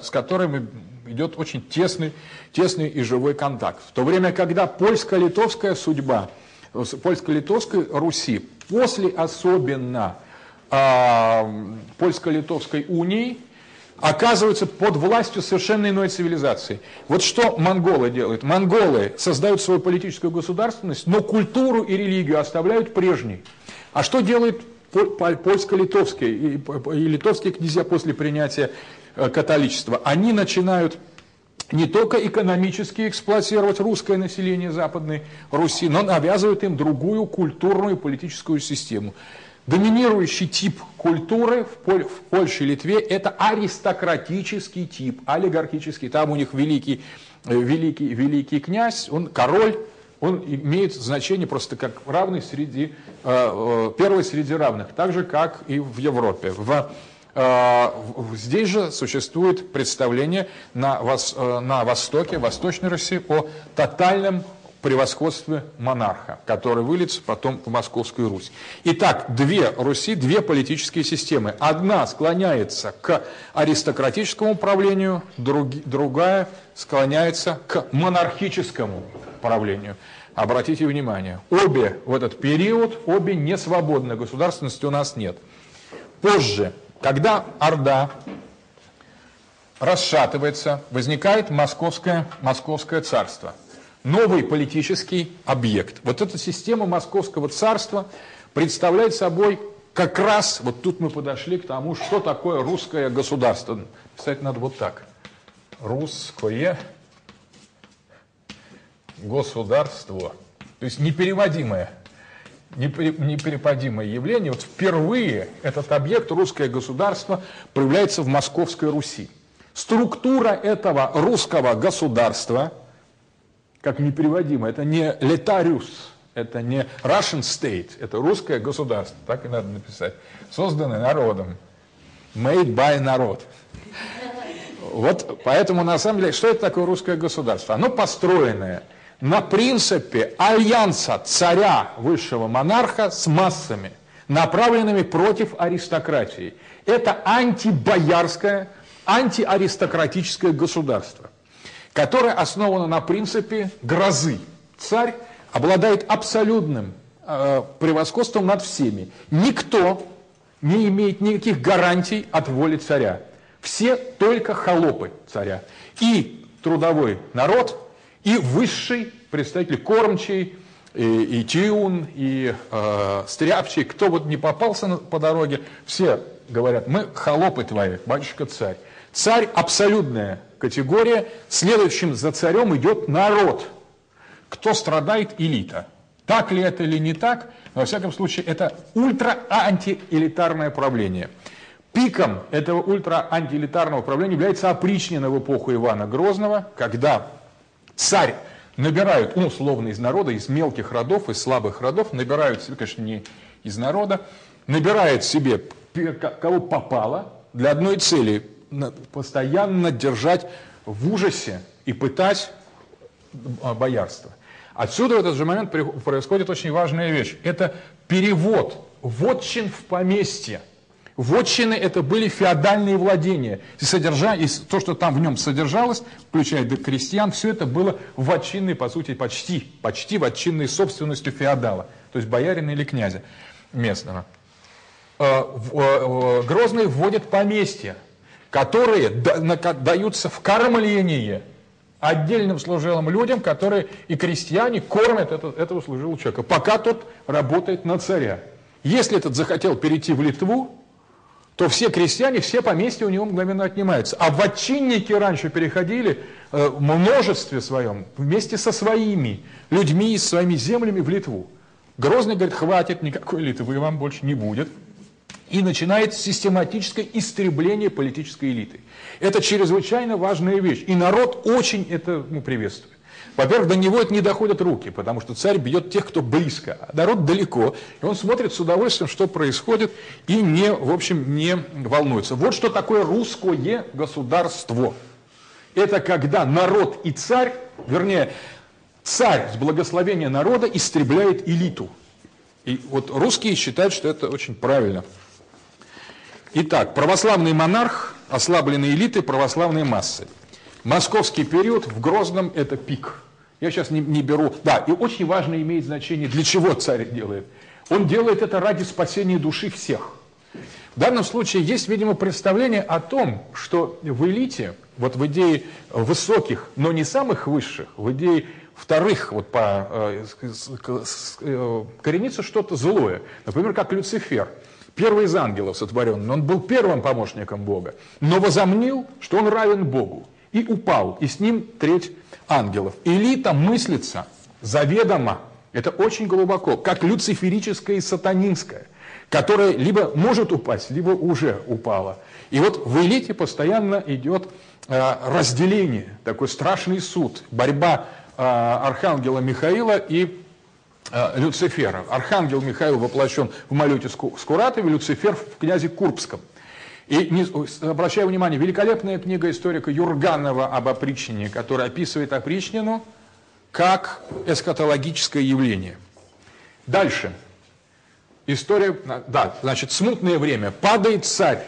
с которой идет очень тесный, тесный и живой контакт. В то время, когда польско-литовская судьба, польско-литовской Руси, после особенно э, польско-литовской унии, оказываются под властью совершенно иной цивилизации. Вот что монголы делают? Монголы создают свою политическую государственность, но культуру и религию оставляют прежней. А что делают польско-литовские и, и литовские князья после принятия э, католичества? Они начинают не только экономически эксплуатировать русское население Западной Руси, но навязывают им другую культурную и политическую систему. Доминирующий тип культуры в, Поль, в Польше и Литве – это аристократический тип, олигархический. Там у них великий, э, великий, великий князь, он король, он имеет значение просто как равный среди, э, э, первый среди равных, так же, как и в Европе. В, здесь же существует представление на, на Востоке, Восточной России о тотальном превосходстве монарха, который выльется потом в Московскую Русь. Итак, две Руси, две политические системы. Одна склоняется к аристократическому правлению, друг, другая склоняется к монархическому правлению. Обратите внимание, обе в этот период, обе не свободны, государственности у нас нет. Позже, когда Орда расшатывается, возникает Московское, Московское царство. Новый политический объект. Вот эта система Московского царства представляет собой как раз, вот тут мы подошли к тому, что такое русское государство. Писать надо вот так. Русское государство. То есть непереводимое, непереводимое явление. Вот впервые этот объект, русское государство, проявляется в Московской Руси. Структура этого русского государства, как непереводимо, это не летариус, это не Russian state, это русское государство, так и надо написать, созданное народом, made by народ. Вот поэтому на самом деле, что это такое русское государство? Оно построенное на принципе альянса царя, высшего монарха с массами, направленными против аристократии. Это антибоярское, антиаристократическое государство, которое основано на принципе грозы. Царь обладает абсолютным э, превосходством над всеми. Никто не имеет никаких гарантий от воли царя. Все только холопы царя. И трудовой народ и высший представитель кормчий, и, и Тиун, и э, Стряпчий, кто вот не попался на, по дороге, все говорят, мы холопы твои, батюшка царь. Царь – абсолютная категория, следующим за царем идет народ. кто страдает элита. Так ли это или не так, во всяком случае, это ультра-антиэлитарное правление. Пиком этого ультра-антиэлитарного правления является опричнина в эпоху Ивана Грозного, когда царь набирают, ну, условно, из народа, из мелких родов, из слабых родов, набирают, конечно, не из народа, набирает себе кого попало для одной цели – постоянно держать в ужасе и пытать а, боярство. Отсюда в этот же момент происходит очень важная вещь. Это перевод вотчин в поместье. Вотчины это были феодальные владения. И, содержа, и то, что там в нем содержалось, включая до крестьян, все это было вотчинной, по сути, почти, почти вотчинной собственностью феодала, то есть боярина или князя местного. Э, э, Грозный вводит поместья, которые даются в кормление отдельным служилым людям, которые и крестьяне кормят этого, этого служилого человека, пока тот работает на царя. Если этот захотел перейти в Литву, то все крестьяне, все поместья у него мгновенно отнимаются. А вотчинники раньше переходили э, в множестве своем вместе со своими людьми и своими землями в Литву. Грозный говорит, хватит, никакой Литвы вам больше не будет и начинает систематическое истребление политической элиты. Это чрезвычайно важная вещь, и народ очень это ну, приветствует. Во-первых, до него это не доходят руки, потому что царь бьет тех, кто близко, а народ далеко, и он смотрит с удовольствием, что происходит, и не, в общем, не волнуется. Вот что такое русское государство. Это когда народ и царь, вернее, царь с благословения народа истребляет элиту. И вот русские считают, что это очень правильно. Итак, православный монарх, ослабленные элиты, православные массы. Московский период в Грозном – это пик. Я сейчас не, не беру. Да, и очень важно имеет значение, для чего царь делает. Он делает это ради спасения души всех. В данном случае есть, видимо, представление о том, что в элите, вот в идее высоких, но не самых высших, в идее вторых, вот по, э, э, коренится что-то злое. Например, как Люцифер – первый из ангелов сотворенный, он был первым помощником Бога, но возомнил, что он равен Богу, и упал, и с ним треть ангелов. Элита мыслится заведомо, это очень глубоко, как люциферическая и сатанинская, которая либо может упасть, либо уже упала. И вот в элите постоянно идет э, разделение, такой страшный суд, борьба э, архангела Михаила и Люцифера. Архангел Михаил воплощен в Малюте Скуратове, Люцифер в князе Курбском. И не, обращаю внимание, великолепная книга историка Юрганова об опричнине, которая описывает опричнину как эскатологическое явление. Дальше. История, да, значит, смутное время. Падает царь.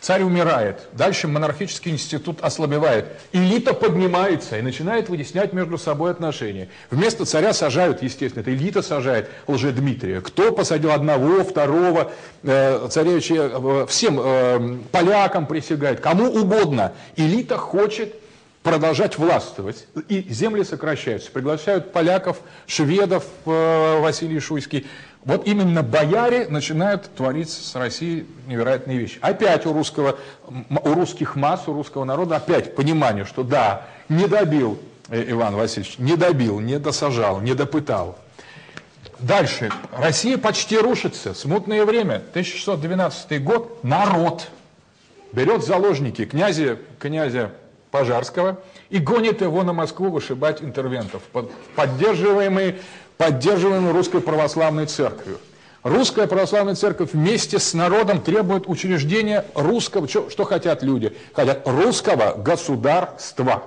Царь умирает. Дальше монархический институт ослабевает. Элита поднимается и начинает выяснять между собой отношения. Вместо царя сажают, естественно, это элита сажает Лжедмитрия. Кто посадил одного, второго, э, царевича, э, всем э, полякам присягает, кому угодно. Элита хочет продолжать властвовать. И земли сокращаются. Приглашают поляков, шведов, э, Василий Шуйский. Вот именно бояре начинают творить с Россией невероятные вещи. Опять у, русского, у русских масс, у русского народа опять понимание, что да, не добил э, Иван Васильевич, не добил, не досажал, не допытал. Дальше. Россия почти рушится. Смутное время. 1612 год. Народ берет заложники князя, князя Пожарского и гонит его на Москву вышибать интервентов, поддерживаемые поддерживаемый Русской Православной Церковью. Русская Православная Церковь вместе с народом требует учреждения русского, что, что хотят люди? Хотят русского государства.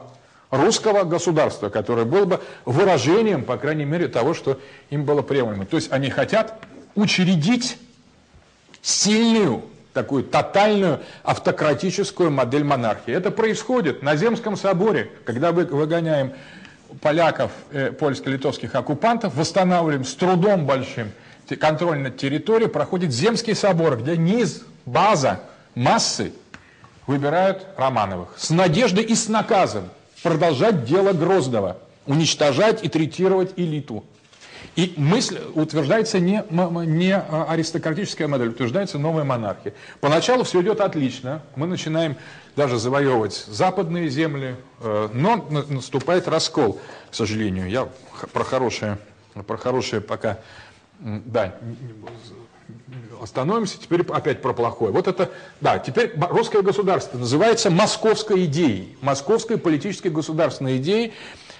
Русского государства, которое было бы выражением, по крайней мере, того, что им было приемлемо. То есть они хотят учредить сильную, такую тотальную автократическую модель монархии. Это происходит на Земском соборе, когда мы выгоняем поляков, э, польско-литовских оккупантов, восстанавливаем с трудом большим контроль над территорией, проходит Земский собор, где низ, база, массы выбирают Романовых. С надеждой и с наказом продолжать дело Грозного, уничтожать и третировать элиту. И мысль утверждается не, не аристократическая модель, утверждается новая монархия. Поначалу все идет отлично. Мы начинаем даже завоевывать западные земли, э, но наступает раскол, к сожалению. Я про хорошее, про хорошее пока, да, остановимся, теперь опять про плохое. Вот это, да, теперь русское государство называется московской идеей, московской политической государственной идеей,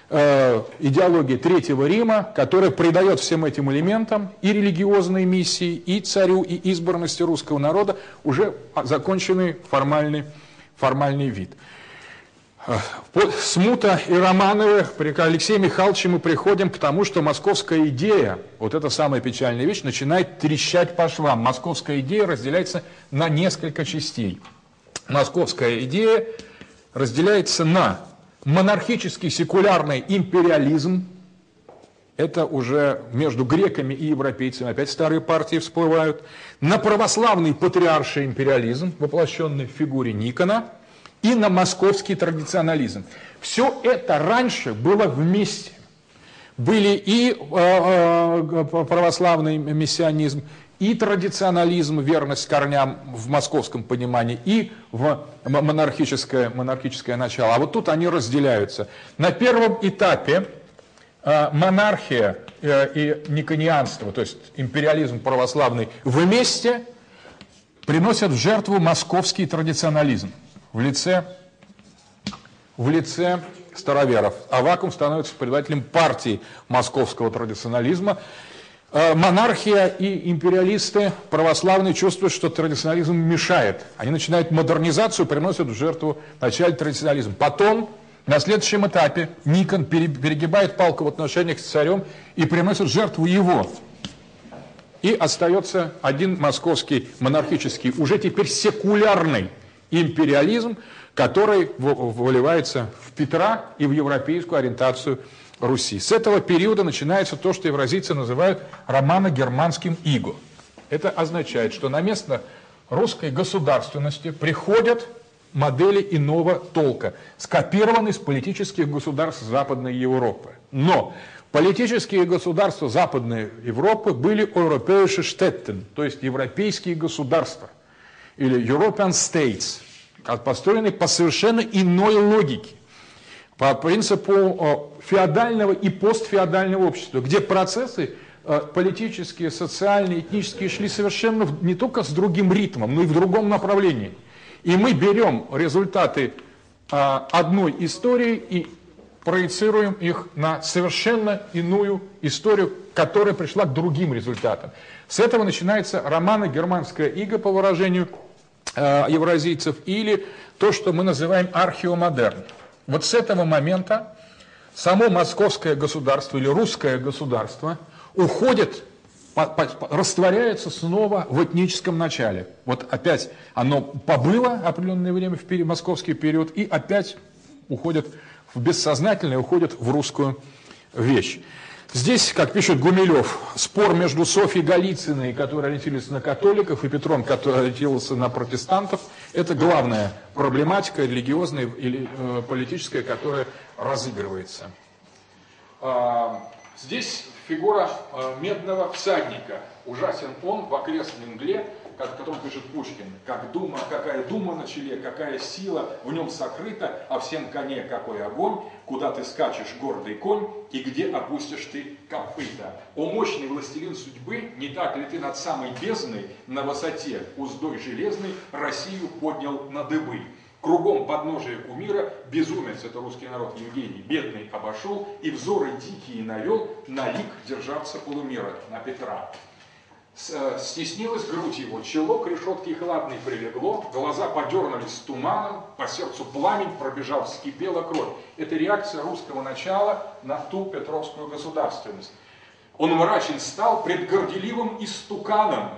э, идеологии Третьего Рима, которая придает всем этим элементам и религиозной миссии, и царю, и избранности русского народа уже законченный формальный, формальный вид. Смута и Романовы, при Алексее Михайловиче мы приходим к тому, что московская идея, вот эта самая печальная вещь, начинает трещать по швам. Московская идея разделяется на несколько частей. Московская идея разделяется на монархический секулярный империализм, это уже между греками и европейцами опять старые партии всплывают, на православный патриарший империализм, воплощенный в фигуре Никона – и на московский традиционализм. Все это раньше было вместе. Были и э, э, православный мессианизм, и традиционализм, верность корням в московском понимании, и в монархическое, монархическое начало. А вот тут они разделяются. На первом этапе э, монархия и никонианство, то есть империализм православный, вместе приносят в жертву московский традиционализм в лице, в лице староверов. Авакум становится предателем партии московского традиционализма. Э, монархия и империалисты православные чувствуют, что традиционализм мешает. Они начинают модернизацию, приносят в жертву вначале традиционализм. Потом, на следующем этапе, Никон перегибает палку в отношениях с царем и приносит жертву его. И остается один московский монархический, уже теперь секулярный империализм, который выливается в Петра и в европейскую ориентацию Руси. С этого периода начинается то, что евразийцы называют романо-германским иго. Это означает, что на место русской государственности приходят модели иного толка, скопированные с политических государств Западной Европы. Но политические государства Западной Европы были европейши штеттен, то есть европейские государства – или European States, построены по совершенно иной логике, по принципу феодального и постфеодального общества, где процессы э, политические, социальные, этнические шли совершенно не только с другим ритмом, но и в другом направлении. И мы берем результаты э, одной истории и проецируем их на совершенно иную историю, которая пришла к другим результатам. С этого начинается романо-германская ига, по выражению э, евразийцев, или то, что мы называем археомодерн. Вот с этого момента само московское государство или русское государство уходит, растворяется снова в этническом начале. Вот опять оно побыло определенное время в московский период и опять уходит в бессознательное, уходит в русскую вещь. Здесь, как пишет Гумилев, спор между Софьей Голицыной, которая ориентировалась на католиков, и Петром, который ориентировался на протестантов, это главная проблематика религиозная или э, политическая, которая разыгрывается. А, здесь фигура э, медного всадника. Ужасен он в окрестной мгле, о котором пишет Пушкин, как дума, какая дума на челе, какая сила в нем сокрыта, а всем коне какой огонь, куда ты скачешь, гордый конь, и где опустишь ты копыта. О мощный властелин судьбы, не так ли ты над самой бездной, на высоте уздой железной, Россию поднял на дыбы? Кругом подножия кумира безумец, это русский народ Евгений, бедный обошел, и взоры дикие навел на лик держаться полумира, на Петра. Э, стеснилась грудь его, чело к решетке хладной прилегло, глаза подернулись туманом, по сердцу пламень пробежал, вскипела кровь. Это реакция русского начала на ту петровскую государственность. Он мрачен стал пред горделивым истуканом,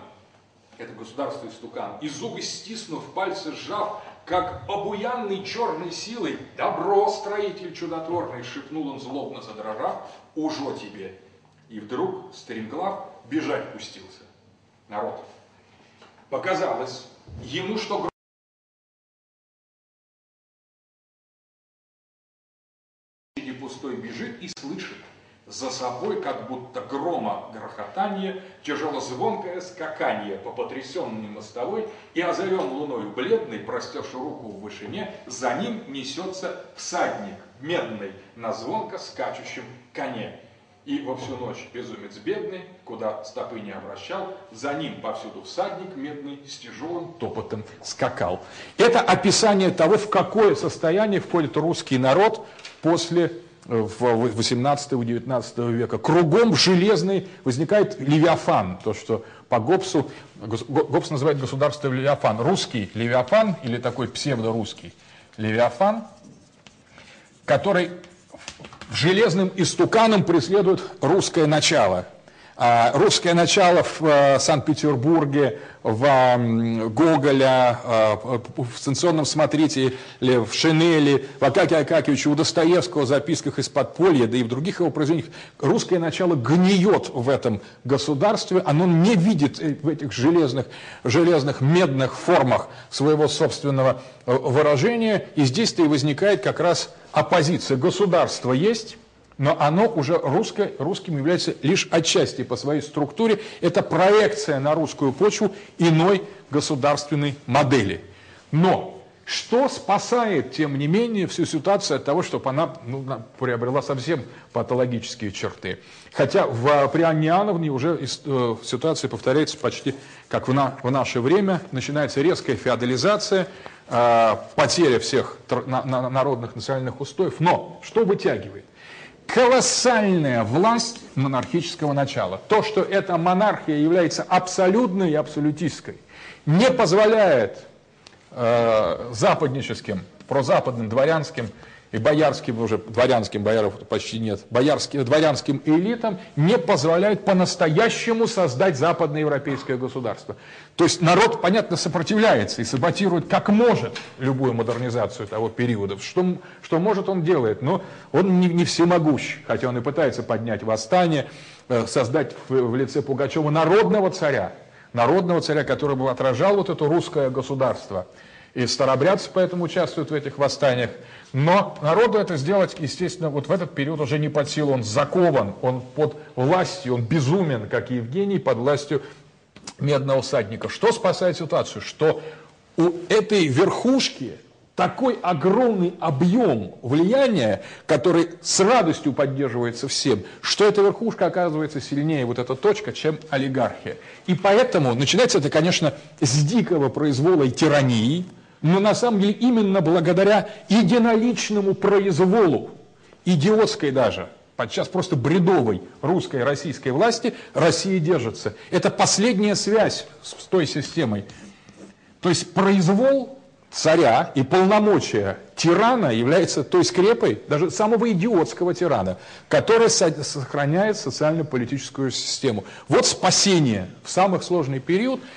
это государство истукан, и зубы стиснув, пальцы сжав, как обуянный черной силой, добро, строитель чудотворный, шепнул он злобно задрожав, ужо тебе. И вдруг Стремглав бежать пустился народ. Показалось ему, что пустой бежит и слышит, За собой, как будто грома грохотание, тяжелозвонкое скаканье по потрясенной мостовой, и озарен луною бледный, простерши руку в вышине, за ним несется всадник медный на звонко скачущем коне. И во всю ночь безумец бедный, куда стопы не обращал, за ним повсюду всадник медный с тяжелым топотом скакал. Это описание того, в какое состояние входит русский народ после в 18-19 века. Кругом железный возникает Левиафан, то, что по Гоббсу, Гоббс называет государство Левиафан. Русский Левиафан или такой псевдорусский Левиафан, который железным истуканом преследует русское начало. А, русское начало в э, Санкт-Петербурге, в Гоголя, э, в «Станционном смотрителе», в Шинели, в Акаке Акакевиче, у Достоевского в записках из подполья, да и в других его произведениях, русское начало гниет в этом государстве, оно не видит в этих железных, железных медных формах своего собственного э, выражения, и здесь-то и возникает как раз оппозиция. Государство есть, но оно уже русское, русским является лишь отчасти по своей структуре. Это проекция на русскую почву иной государственной модели. Но что спасает, тем не менее, всю ситуацию от того, чтобы она ну, приобрела совсем патологические черты? Хотя в, при Анне Иоанновне уже э, ситуация повторяется почти как в, на, в наше время. Начинается резкая феодализация, э, потеря всех на, на, народных национальных устоев. Но что вытягивает? Колоссальная власть монархического начала. То, что эта монархия является абсолютной и абсолютистской, не позволяет э, западническим, прозападным, дворянским и боярским, уже дворянским, бояров почти нет, боярским, дворянским элитам не позволяют по-настоящему создать западноевропейское государство. То есть народ, понятно, сопротивляется и саботирует как может любую модернизацию того периода. Что, что может, он делает, но он не, не всемогущ, хотя он и пытается поднять восстание, э, создать в, в лице Пугачева народного царя, народного царя, который бы отражал вот это русское государство. И старобрядцы поэтому участвуют в этих восстаниях. Но народу это сделать, естественно, вот в этот период уже не под силу. Он закован, он под властью, он безумен, как Евгений, под властью медного всадника. Что спасает ситуацию? Что у этой верхушки такой огромный объем влияния, который с радостью поддерживается всем, что эта верхушка оказывается сильнее, вот эта точка, чем олигархия. И поэтому начинается это, конечно, с дикого произвола и тирании, но на самом деле именно благодаря единоличному произволу, идиотской даже, подчас просто бредовой русской и российской власти, Россия держится. Это последняя связь с той системой. То есть произвол царя и полномочия тирана является той скрепой, даже самого идиотского тирана, которая сохраняет социально-политическую систему. Вот спасение в самый сложный период –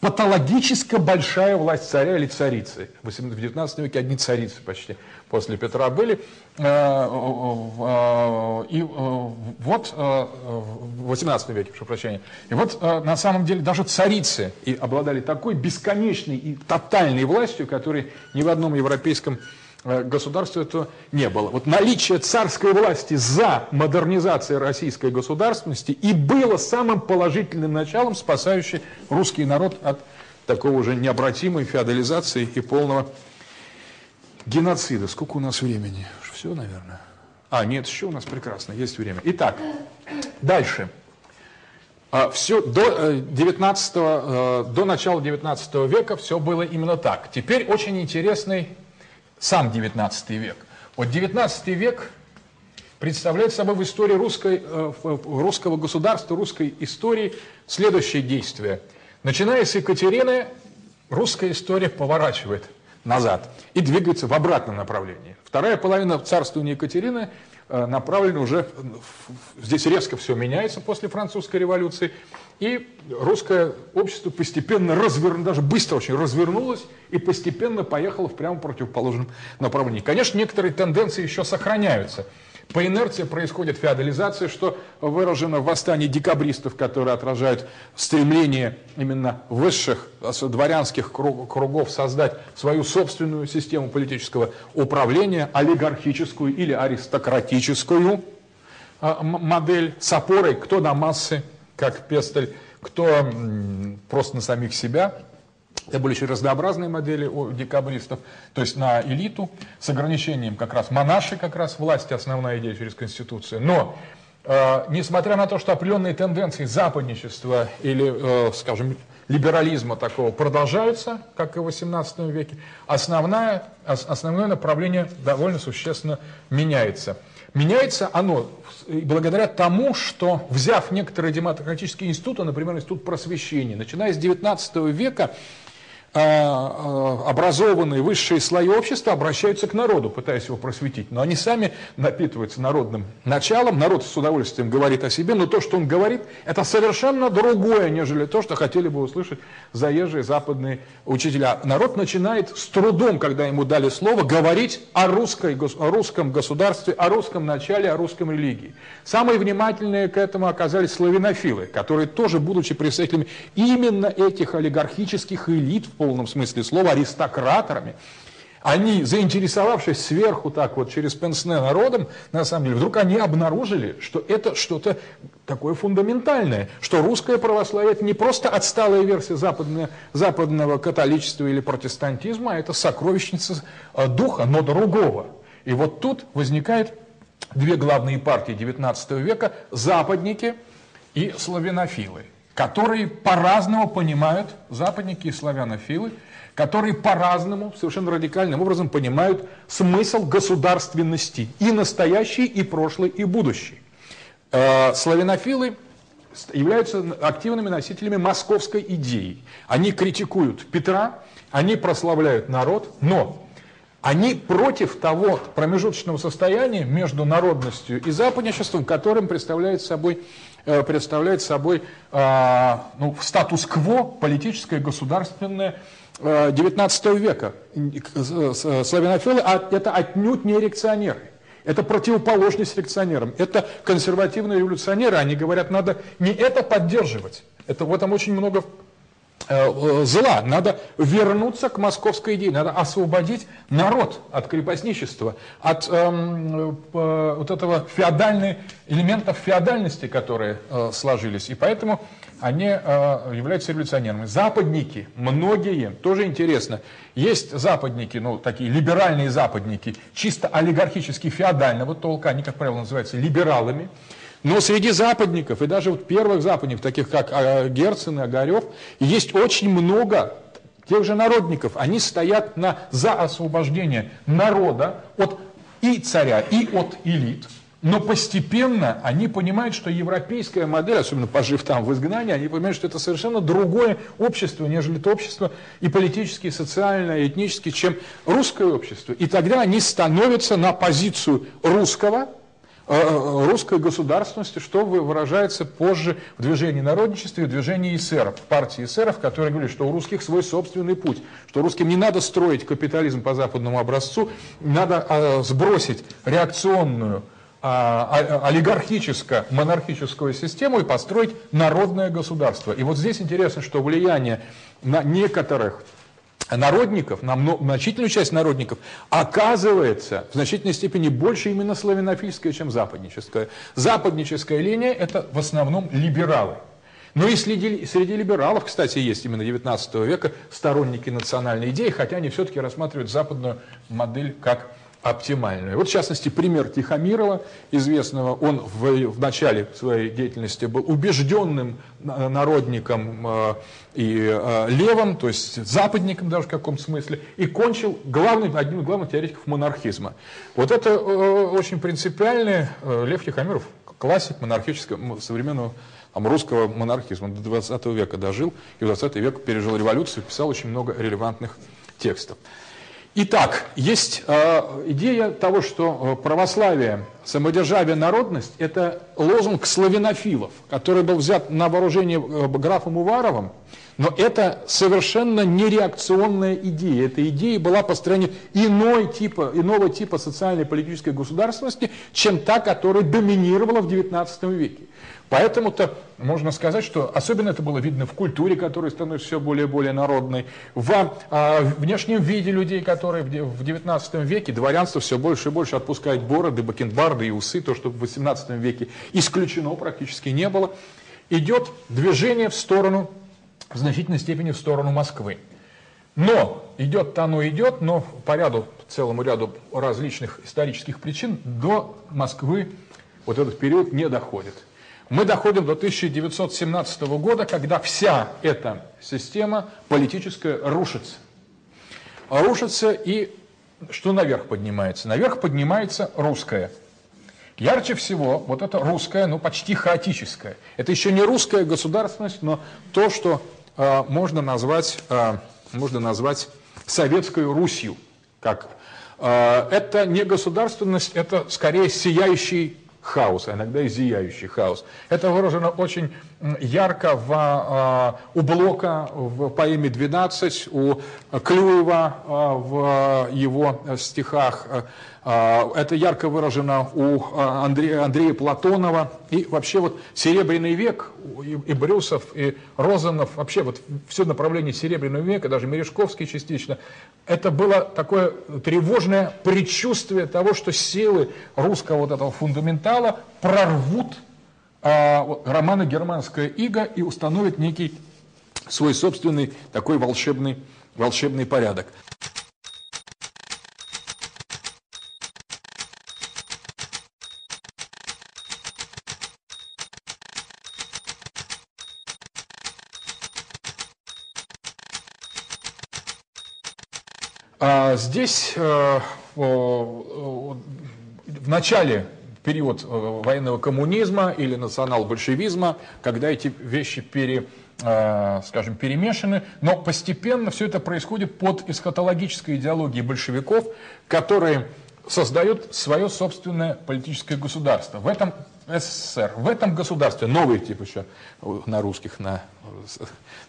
патологически большая власть царя или царицы. В 19 веке одни царицы почти после Петра были. Э, э, и э, вот в 18 веке, прошу прощения. И вот на самом деле даже царицы и обладали такой бесконечной и тотальной властью, которой ни в одном европейском государства этого не было. Вот наличие царской власти за модернизацией российской государственности и было самым положительным началом, спасающим русский народ от такого уже необратимой феодализации и полного геноцида. Сколько у нас времени? Все, наверное. А, нет, еще у нас прекрасно, есть время. Итак, дальше. А, все до, 19, э, э, до начала 19 века все было именно так. Теперь очень интересный сам 19 век. Вот 19 век представляет собой в истории русской, э, русского государства, русской истории следующее действие. Начиная с Екатерины, русская история поворачивает назад и двигается в обратном направлении. Вторая половина царствования Екатерины Э, направлены уже, здесь резко все меняется после французской революции, и русское общество постепенно развернулось, даже быстро очень развернулось и постепенно поехало в прямо противоположном направлении. Конечно, некоторые тенденции еще сохраняются – по инерции происходит феодализация, что выражено в восстании декабристов, которые отражают стремление именно высших дворянских кругов создать свою собственную систему политического управления, олигархическую или аристократическую. а, модель с опорой кто на массы, как Пестель, кто просто на самих себя. Это были очень разнообразные модели у декабристов, то есть на элиту с ограничением как раз монаши, как раз власти, основная идея через Конституцию. Но э, несмотря на то, что определенные тенденции западничества или, э, скажем, либерализма такого продолжаются, как и в XVIII веке, основное, основное направление довольно существенно меняется. Меняется оно благодаря тому, что, взяв некоторые демократические институты, например, институт просвещения, начиная с XIX века, образованные высшие слои общества обращаются к народу, пытаясь его просветить. Но они сами напитываются народным началом, народ с удовольствием говорит о себе, но то, что он говорит, это совершенно другое, нежели то, что хотели бы услышать заезжие западные учителя. Народ начинает с трудом, когда ему дали слово, говорить о, русской, о русском государстве, о русском начале, о русском религии. Самые внимательные к этому оказались славянофилы, которые тоже, будучи представителями именно этих олигархических элит, полном смысле слова аристократорами, они, заинтересовавшись сверху так вот через Пенсне народом, на самом деле, вдруг они обнаружили, что это что-то такое фундаментальное, что русское православие это не просто отсталая версия западного, западного католичества или протестантизма, а это сокровищница э, духа, но другого. И вот тут возникают две главные партии XIX века – западники и славянофилы которые по-разному понимают, западники и славянофилы, которые по-разному, совершенно радикальным образом понимают смысл государственности и настоящий, и прошлый, и будущий. Э, славянофилы являются активными носителями московской идеи. Они критикуют Петра, они прославляют народ, но они против того промежуточного состояния между народностью и западничеством, которым представляет собой представляет собой э, ну, статус-кво политическое, государственное XIX э, века. Славянофилы а это отнюдь не реакционеры. Это противоположность реакционерам. Это консервативные революционеры. Они говорят, надо не это поддерживать. Это в этом очень много Э, зла. Надо вернуться к московской идее, надо освободить народ от крепостничества, от эм, э, вот этого феодальной, элементов феодальности, которые э, сложились. И поэтому они э, являются революционерами. Западники, многие, тоже интересно, есть западники, ну, такие либеральные западники, чисто олигархически феодального толка, они, как правило, называются либералами, но среди западников, и даже вот первых западников, таких как а, Герцен и Огарев, есть очень много тех же народников. Они стоят на, за освобождение народа от и царя, и от элит. Но постепенно они понимают, что европейская модель, особенно пожив там в изгнании, они понимают, что это совершенно другое общество, нежели то общество и политически, и социально, и этнически, чем русское общество. И тогда они становятся на позицию русского, русской государственности, что выражается позже в движении народничества и в движении эсеров, партии эсеров, которые говорили, что у русских свой собственный путь, что русским не надо строить капитализм по западному образцу, надо э, сбросить реакционную олигархическо-монархическую систему и построить народное государство. И вот здесь интересно, что влияние на некоторых народников, на значительную часть народников, оказывается в значительной степени больше именно славянофильская, чем западническая. Западническая линия – это в основном либералы. Но и среди, среди либералов, кстати, есть именно 19 века сторонники национальной идеи, хотя они все-таки рассматривают западную модель как оптимальную. Вот, в частности, пример Тихомирова, известного, он в, в начале своей деятельности был убежденным народником э, и э, левым, то есть западником даже в каком-то смысле, и кончил главным, одним из главных теоретиков монархизма. Вот это э, очень принципиальный э, Лев Тихомиров, классик монархического, современного там, русского монархизма, до 20 века дожил, и в 20 век пережил революцию, писал очень много релевантных текстов. Итак, есть э, идея того, что э, православие, самодержавие, народность – это лозунг славянофилов, который был взят на вооружение э, графом Уваровым, Но это совершенно не реакционная идея. Эта идея была построена иной типа, иного типа социальной политической государственности, чем та, которая доминировала в XIX веке. Поэтому-то можно сказать, что особенно это было видно в культуре, которая становится все более и более народной, в а, внешнем виде людей, которые в XIX веке, дворянство все больше и больше отпускает бороды, бакенбарды и усы, то, что в XVIII веке исключено практически не было, идет движение в сторону, в значительной степени в сторону Москвы. Но идет-то оно идет, но по ряду, целому ряду различных исторических причин до Москвы вот этот период не доходит. Мы доходим до 1917 года, когда вся эта система политическая рушится. Рушится и что наверх поднимается? Наверх поднимается русская. Ярче всего вот это русская, ну почти хаотическая. Это еще не русская государственность, но то, что э, можно назвать, э, можно назвать советской Русью. Как? Э, это не государственность, это скорее сияющий хаос, а иногда и зияющий хаос. Это выражено очень ярко в, а, у Блока в поэме «12», у Клюева а, в его стихах а, это ярко выражено у а, Андрея, Андрея Платонова. И вообще вот Серебряный век, и, Брюсов, и Розанов, вообще вот все направление Серебряного века, даже Мережковский частично, это было такое тревожное предчувствие того, что силы русского вот этого фундаментала прорвут а, вот, романа «Германская ига» и установят некий свой собственный такой волшебный, волшебный порядок. Здесь э, в начале период э, военного коммунизма или национал-большевизма, когда эти вещи пере, э, скажем, перемешаны, но постепенно все это происходит под эсхатологической идеологией большевиков, которые создают свое собственное политическое государство. В этом СССР, в этом государстве, новый тип еще на русских на,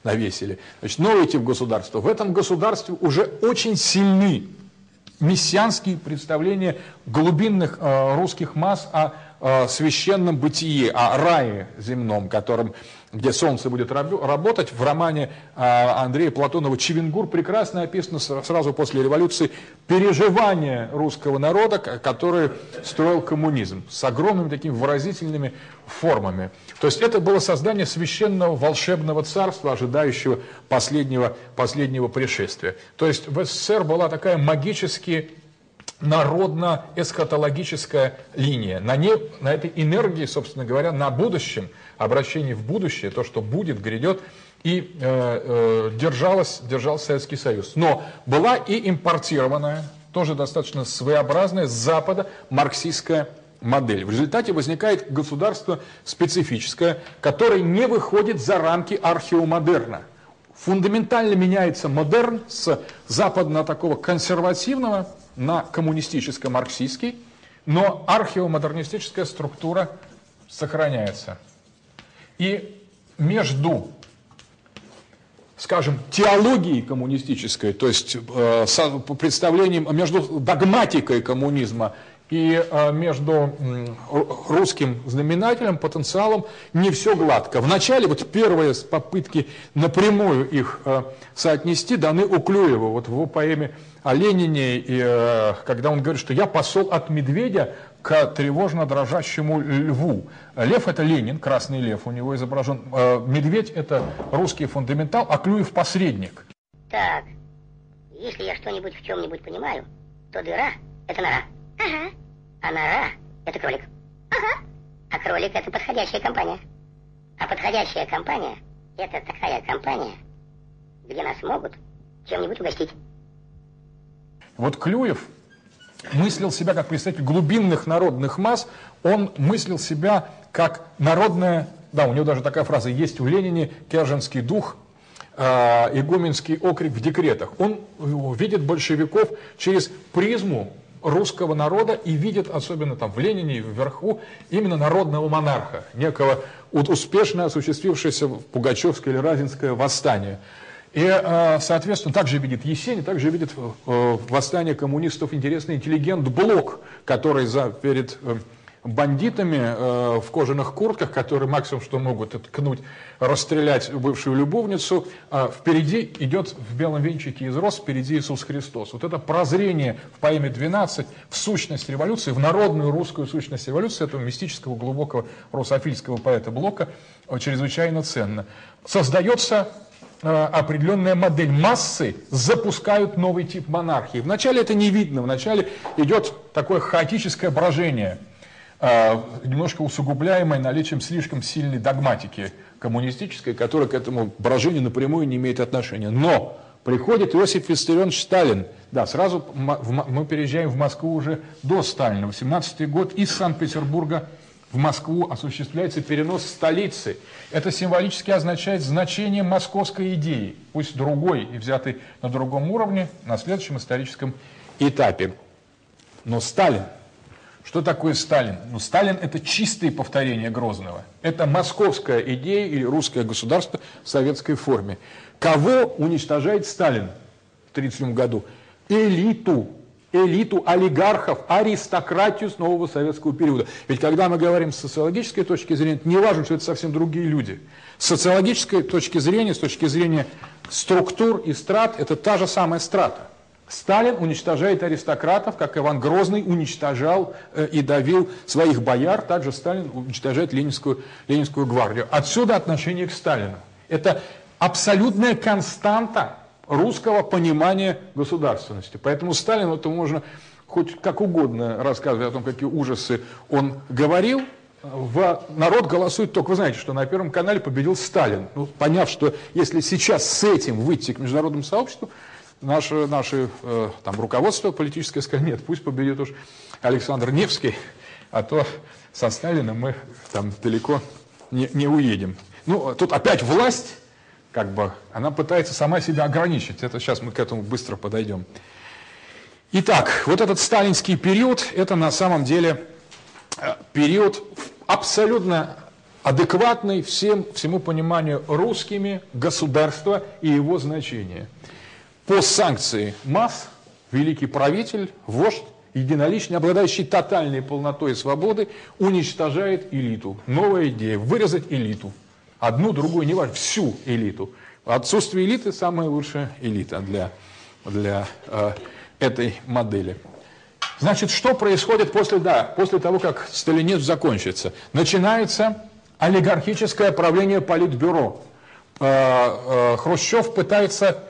навесили, значит, новый тип государства, в этом государстве уже очень сильны мессианские представления глубинных э, русских масс о э, священном бытии, о рае земном, которым где солнце будет работать, в романе а, Андрея Платонова «Чевенгур» прекрасно описано сразу после революции переживание русского народа, который строил коммунизм, с огромными такими выразительными формами. То есть это было создание священного волшебного царства, ожидающего последнего, последнего пришествия. То есть в СССР была такая магически народно-эсхатологическая линия. На, ней, на этой энергии, собственно говоря, на будущем, обращении в будущее, то, что будет, грядет, и э, э, держалась, держался Советский Союз. Но была и импортированная, тоже достаточно своеобразная, с Запада марксистская модель. В результате возникает государство специфическое, которое не выходит за рамки археомодерна. Фундаментально меняется модерн с западно такого консервативного на коммунистическо-марксистский, но археомодернистическая структура сохраняется. И между, скажем, теологией коммунистической, то есть э, представлением, между догматикой коммунизма и э, между русским знаменателем, потенциалом не все гладко. Вначале вот первые попытки напрямую их э, соотнести даны у Клюева, вот в поэме о Ленине, и, э, когда он говорит, что я посол от медведя к тревожно дрожащему льву. Лев это Ленин, красный лев у него изображен. Медведь это русский фундаментал, а Клюев посредник. Так, если я что-нибудь в чем-нибудь понимаю, то дыра это нора. Ага. А нора — это кролик. Ага. А кролик — это подходящая компания. А подходящая компания — это такая компания, где нас могут чем-нибудь угостить. Вот Клюев мыслил себя как представитель глубинных народных масс, он мыслил себя как народная, да, у него даже такая фраза есть у Ленина, керженский дух, э, игуменский окрик в декретах. Он видит большевиков через призму русского народа и видят, особенно там в Ленине, вверху, именно народного монарха, некого успешно осуществившееся Пугачевское или Разинское восстание. И, э, соответственно, также видит Есенин, также видит э, восстание коммунистов интересный интеллигент Блок, который за, перед э, бандитами э, в кожаных куртках, которые максимум что могут ткнуть, расстрелять бывшую любовницу. Э, впереди идет в белом венчике из роз, впереди Иисус Христос. Вот это прозрение в поэме «12» в сущность революции, в народную русскую сущность революции этого мистического глубокого русофильского поэта Блока э, чрезвычайно ценно. Создается э, определенная модель массы, запускают новый тип монархии. Вначале это не видно, вначале идет такое хаотическое брожение – а, немножко усугубляемой наличием слишком сильной догматики коммунистической, которая к этому брожению напрямую не имеет отношения. Но приходит Иосиф Виссарионович Сталин. Да, сразу мы переезжаем в Москву уже до Сталина. 18 год из Санкт-Петербурга в Москву осуществляется перенос столицы. Это символически означает значение московской идеи, пусть другой и взятый на другом уровне, на следующем историческом этапе. Но Сталин – что такое Сталин? Ну, Сталин – это чистое повторение Грозного. Это московская идея или русское государство в советской форме. Кого уничтожает Сталин в 1937 году? Элиту. Элиту олигархов, аристократию с нового советского периода. Ведь когда мы говорим с социологической точки зрения, не важно, что это совсем другие люди. С социологической точки зрения, с точки зрения структур и страт, это та же самая страта. Сталин уничтожает аристократов, как Иван Грозный уничтожал э, и давил своих бояр, также Сталин уничтожает Ленинскую, Ленинскую гвардию. Отсюда отношение к Сталину. Это абсолютная константа русского понимания государственности. Поэтому Сталину это можно хоть как угодно рассказывать о том, какие ужасы он говорил, в народ голосует только, вы знаете, что на Первом канале победил Сталин. Ну, поняв, что если сейчас с этим выйти к международному сообществу, наше, наше э, там, руководство политическое сказать, нет, пусть победит уж Александр Невский, а то со Сталином мы там далеко не, не уедем. Ну, тут опять власть, как бы, она пытается сама себя ограничить. Это сейчас мы к этому быстро подойдем. Итак, вот этот сталинский период, это на самом деле э, период абсолютно адекватный всем, всему пониманию русскими государства и его значения – по санкции масс, великий правитель, вождь, единоличный, обладающий тотальной полнотой свободы, уничтожает элиту. Новая идея – вырезать элиту. Одну, другую, не важно, всю элиту. Отсутствие элиты – самая лучшая элита для, для э, этой модели. Значит, что происходит после, да, после того, как сталинизм закончится? Начинается олигархическое правление политбюро. Э, э, Хрущев пытается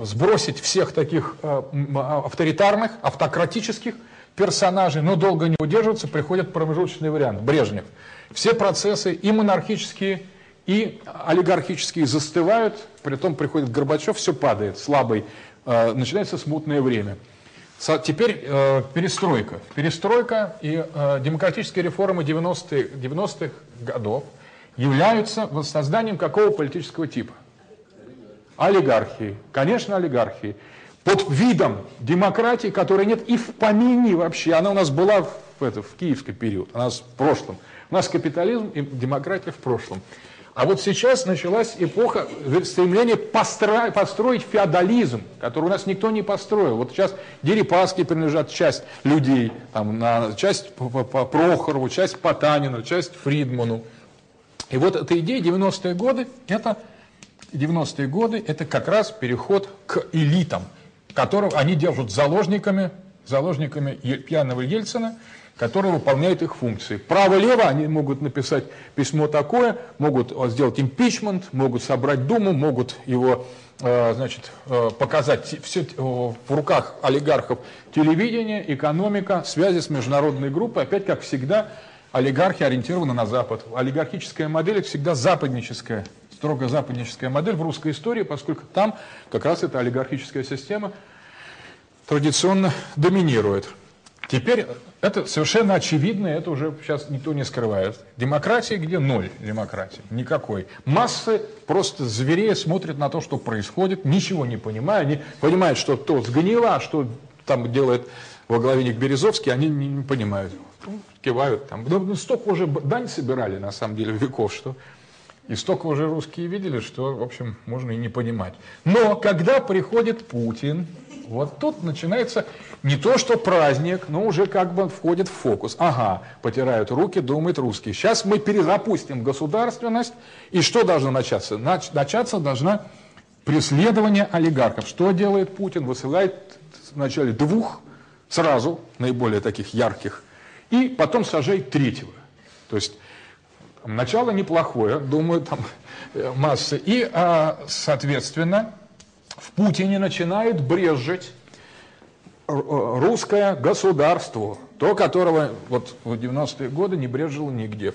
сбросить всех таких э, а, авторитарных, автократических персонажей, но долго не удерживаться, приходит промежуточный вариант, Брежнев. Все процессы и монархические, и олигархические застывают, при том приходит Горбачев, все падает, слабый, э, начинается смутное время. Теперь э, перестройка. Перестройка и демократические реформы 90-х 90 годов являются воссозданием какого политического типа? Олигархии, конечно, олигархии. Под видом демократии, которой нет и в помине вообще. Она у нас была в, это, в киевский период, у нас в прошлом. У нас капитализм и демократия в прошлом. А вот сейчас началась эпоха стремления построить, построить феодализм, который у нас никто не построил. Вот сейчас Дерипаски принадлежат часть людей, там, на, часть Прохорову, часть Потанину, часть Фридману. И вот эта идея 90-е годы, это 90-е годы – это как раз переход к элитам, которых они держат заложниками, заложниками пьяного Ельцина, которые выполняют их функции. Право-лево они могут написать письмо такое, могут сделать импичмент, могут собрать Думу, могут его э, значит, э, показать все в руках олигархов телевидение, экономика, связи с международной группой. Опять, как всегда, олигархи ориентированы на Запад. Олигархическая модель всегда западническая строго западническая модель в русской истории, поскольку там как раз эта олигархическая система традиционно доминирует. Теперь это совершенно очевидно, это уже сейчас никто не скрывает. Демократия где? Ноль демократии. Никакой. Массы просто зверея смотрят на то, что происходит, ничего не понимая. Они понимают, что то сгнило, а что там делает во главе них Березовский, они не, понимают. Ну, кивают там. Ну, столько уже дань собирали, на самом деле, веков, что... И столько уже русские видели, что, в общем, можно и не понимать. Но когда приходит Путин, вот тут начинается не то, что праздник, но уже как бы входит в фокус. Ага, потирают руки, думают русские. Сейчас мы перезапустим государственность, и что должно начаться? Нач, начаться должна преследование олигархов. Что делает Путин? Высылает вначале двух, сразу, наиболее таких ярких, и потом сажает третьего. То есть начало неплохое, думаю, там э, массы. И, а, соответственно, в Путине начинает брежить русское государство, то, которого вот в 90-е годы не брежило нигде.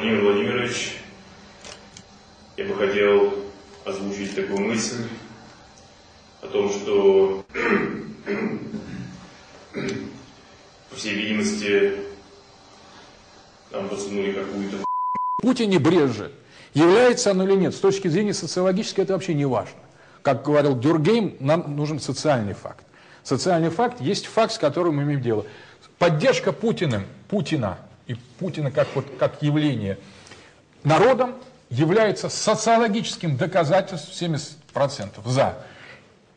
Владимир Владимирович, я бы хотел озвучить такую мысль о том, что, по всей видимости, нам подсунули какую-то Путин не брежет. Является оно или нет, с точки зрения социологической это вообще не важно. Как говорил Дюргейм, нам нужен социальный факт. Социальный факт есть факт, с которым мы имеем дело. Поддержка Путиным, Путина и Путина как, вот, как явление народом является социологическим доказательством 70% за.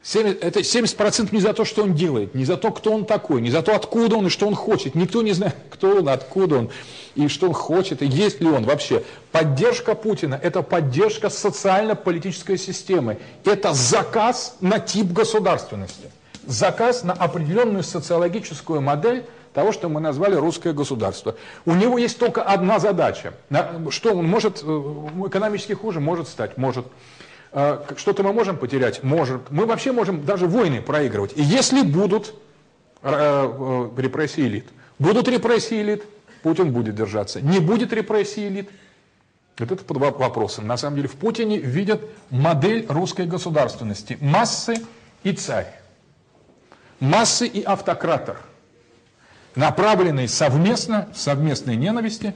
70, это 70% не за то, что он делает, не за то, кто он такой, не за то, откуда он и что он хочет. Никто не знает, кто он, откуда он и что он хочет, и есть ли он вообще. Поддержка Путина – это поддержка социально-политической системы. Это заказ на тип государственности. Заказ на определенную социологическую модель того, что мы назвали русское государство. У него есть только одна задача. Что он может, э, экономически хуже, может стать, может. Э, что-то мы можем потерять? Может. Мы вообще можем даже войны проигрывать. И если будут э, репрессии элит, будут репрессии элит, Путин будет держаться. Не будет репрессий элит, вот это под вопросом. На самом деле в Путине видят модель русской государственности. Массы и царь. Массы и автократор – направленные совместно, совместной ненависти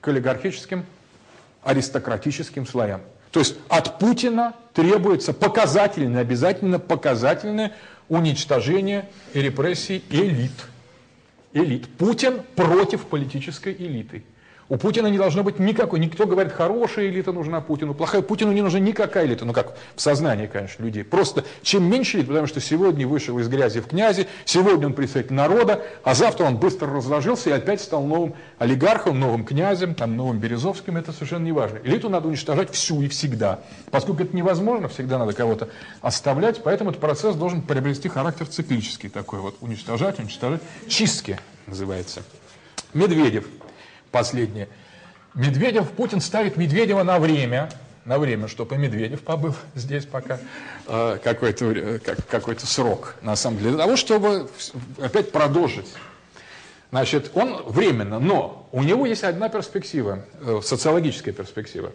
к олигархическим, аристократическим слоям. То есть от Путина требуется показательное, обязательно показательное уничтожение и репрессий элит. Элит. Путин против политической элиты. У Путина не должно быть никакой, никто говорит, хорошая элита нужна Путину, плохая, Путину не нужна никакая элита, ну как в сознании, конечно, людей. Просто чем меньше элит, потому что сегодня вышел из грязи в князи, сегодня он представитель народа, а завтра он быстро разложился и опять стал новым олигархом, новым князем, там, новым Березовским, это совершенно не важно. Элиту надо уничтожать всю и всегда. Поскольку это невозможно, всегда надо кого-то оставлять, поэтому этот процесс должен приобрести характер циклический такой вот, уничтожать, уничтожать, чистки называется. Медведев последнее. Медведев, Путин ставит Медведева на время, на время, чтобы и Медведев побыл здесь пока э, какой-то как, какой срок, на самом деле, для того, чтобы опять продолжить. Значит, он временно, но у него есть одна перспектива, э, социологическая перспектива.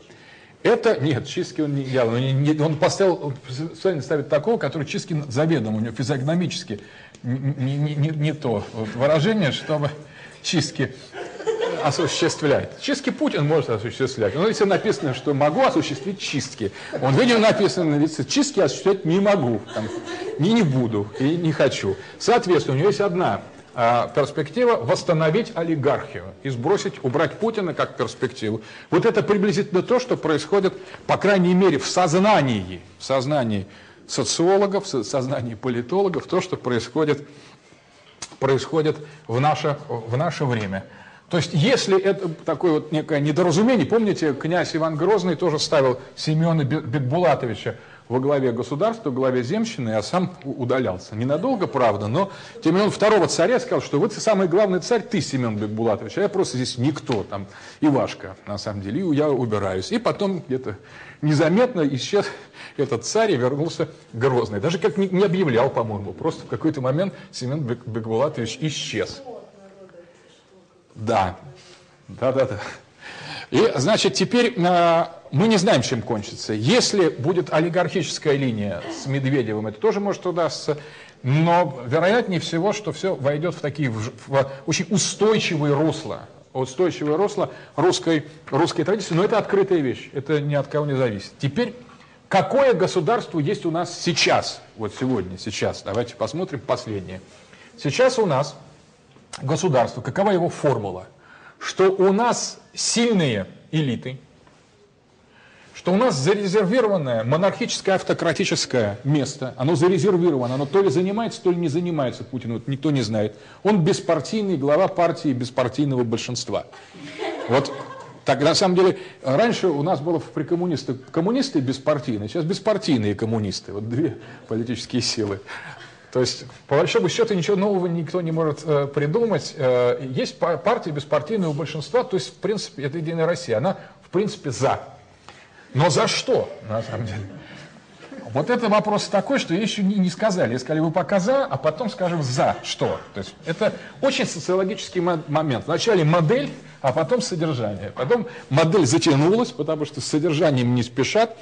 Это, нет, чистки он не делал, он, не, он поставил, он ставит такого, который чистки заведомо, у него физиогномически не, не, не, не то выражение, чтобы чистки осуществляет. Чистки Путин может осуществлять. Но если написано, что могу осуществить чистки, он видео написано на лице, чистки осуществлять не могу, там, не, не буду и не хочу. Соответственно, у него есть одна а, перспектива восстановить олигархию и сбросить, убрать Путина как перспективу. Вот это приблизительно то, что происходит, по крайней мере, в сознании, в сознании социологов, в сознании политологов, то, что происходит, происходит в, наше, в наше время. То есть, если это такое вот некое недоразумение, помните, князь Иван Грозный тоже ставил Семена Бекбулатовича во главе государства, во главе земщины, а сам удалялся. Ненадолго, правда, но тем не менее второго царя сказал, что вот самый главный царь ты, Семен Бекбулатович, а я просто здесь никто, там, Ивашка, на самом деле, и я убираюсь. И потом где-то незаметно исчез этот царь и вернулся Грозный. Даже как не объявлял, по-моему, просто в какой-то момент Семен Бекбулатович исчез. Да, да-да-да. И, значит, теперь э, мы не знаем, чем кончится. Если будет олигархическая линия с Медведевым, это тоже может удастся. Но вероятнее всего, что все войдет в такие в, в очень устойчивые русла. Устойчивое русло русской, русской традиции. Но это открытая вещь. Это ни от кого не зависит. Теперь, какое государство есть у нас сейчас? Вот сегодня, сейчас. Давайте посмотрим последнее. Сейчас у нас государство, какова его формула? Что у нас сильные элиты, что у нас зарезервированное монархическое автократическое место, оно зарезервировано, оно то ли занимается, то ли не занимается Путин, вот никто не знает. Он беспартийный глава партии беспартийного большинства. Вот так, на самом деле, раньше у нас было при коммунисты коммунисты беспартийные, сейчас беспартийные коммунисты, вот две политические силы. То есть, по большому счету, ничего нового никто не может э, придумать. Э, есть партия беспартийного большинства, то есть, в принципе, это Единая Россия. Она, в принципе, за. Но за что, на самом деле? Вот это вопрос такой, что еще не, не сказали. Сказали, вы пока за, а потом скажем за что. То есть это очень социологический момент. Вначале модель, а потом содержание. Потом модель затянулась, потому что с содержанием не спешат.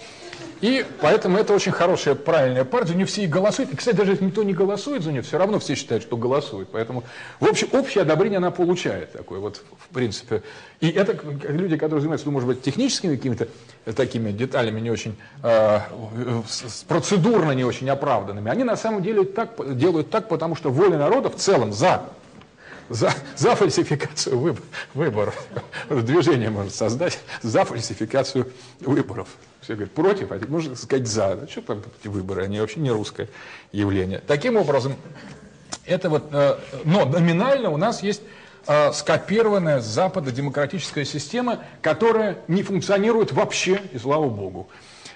И поэтому это очень хорошая, правильная партия, за нее все и голосуют. И, кстати, даже если никто не голосует за нее, все равно все считают, что голосуют. Поэтому в общем, общее одобрение она получает такое вот, в принципе. И это люди, которые занимаются, ну, может быть, техническими какими-то такими деталями не очень, э, процедурно не очень оправданными, они на самом деле так, делают так, потому что воля народа в целом за за, за фальсификацию выбор, выборов. Движение может создать за фальсификацию выборов. Все говорят против, а можно сказать за. Да, что там выборы, они вообще не русское явление. Таким образом, это вот, э, но номинально у нас есть э, скопированная с Запада демократическая система, которая не функционирует вообще, и слава богу.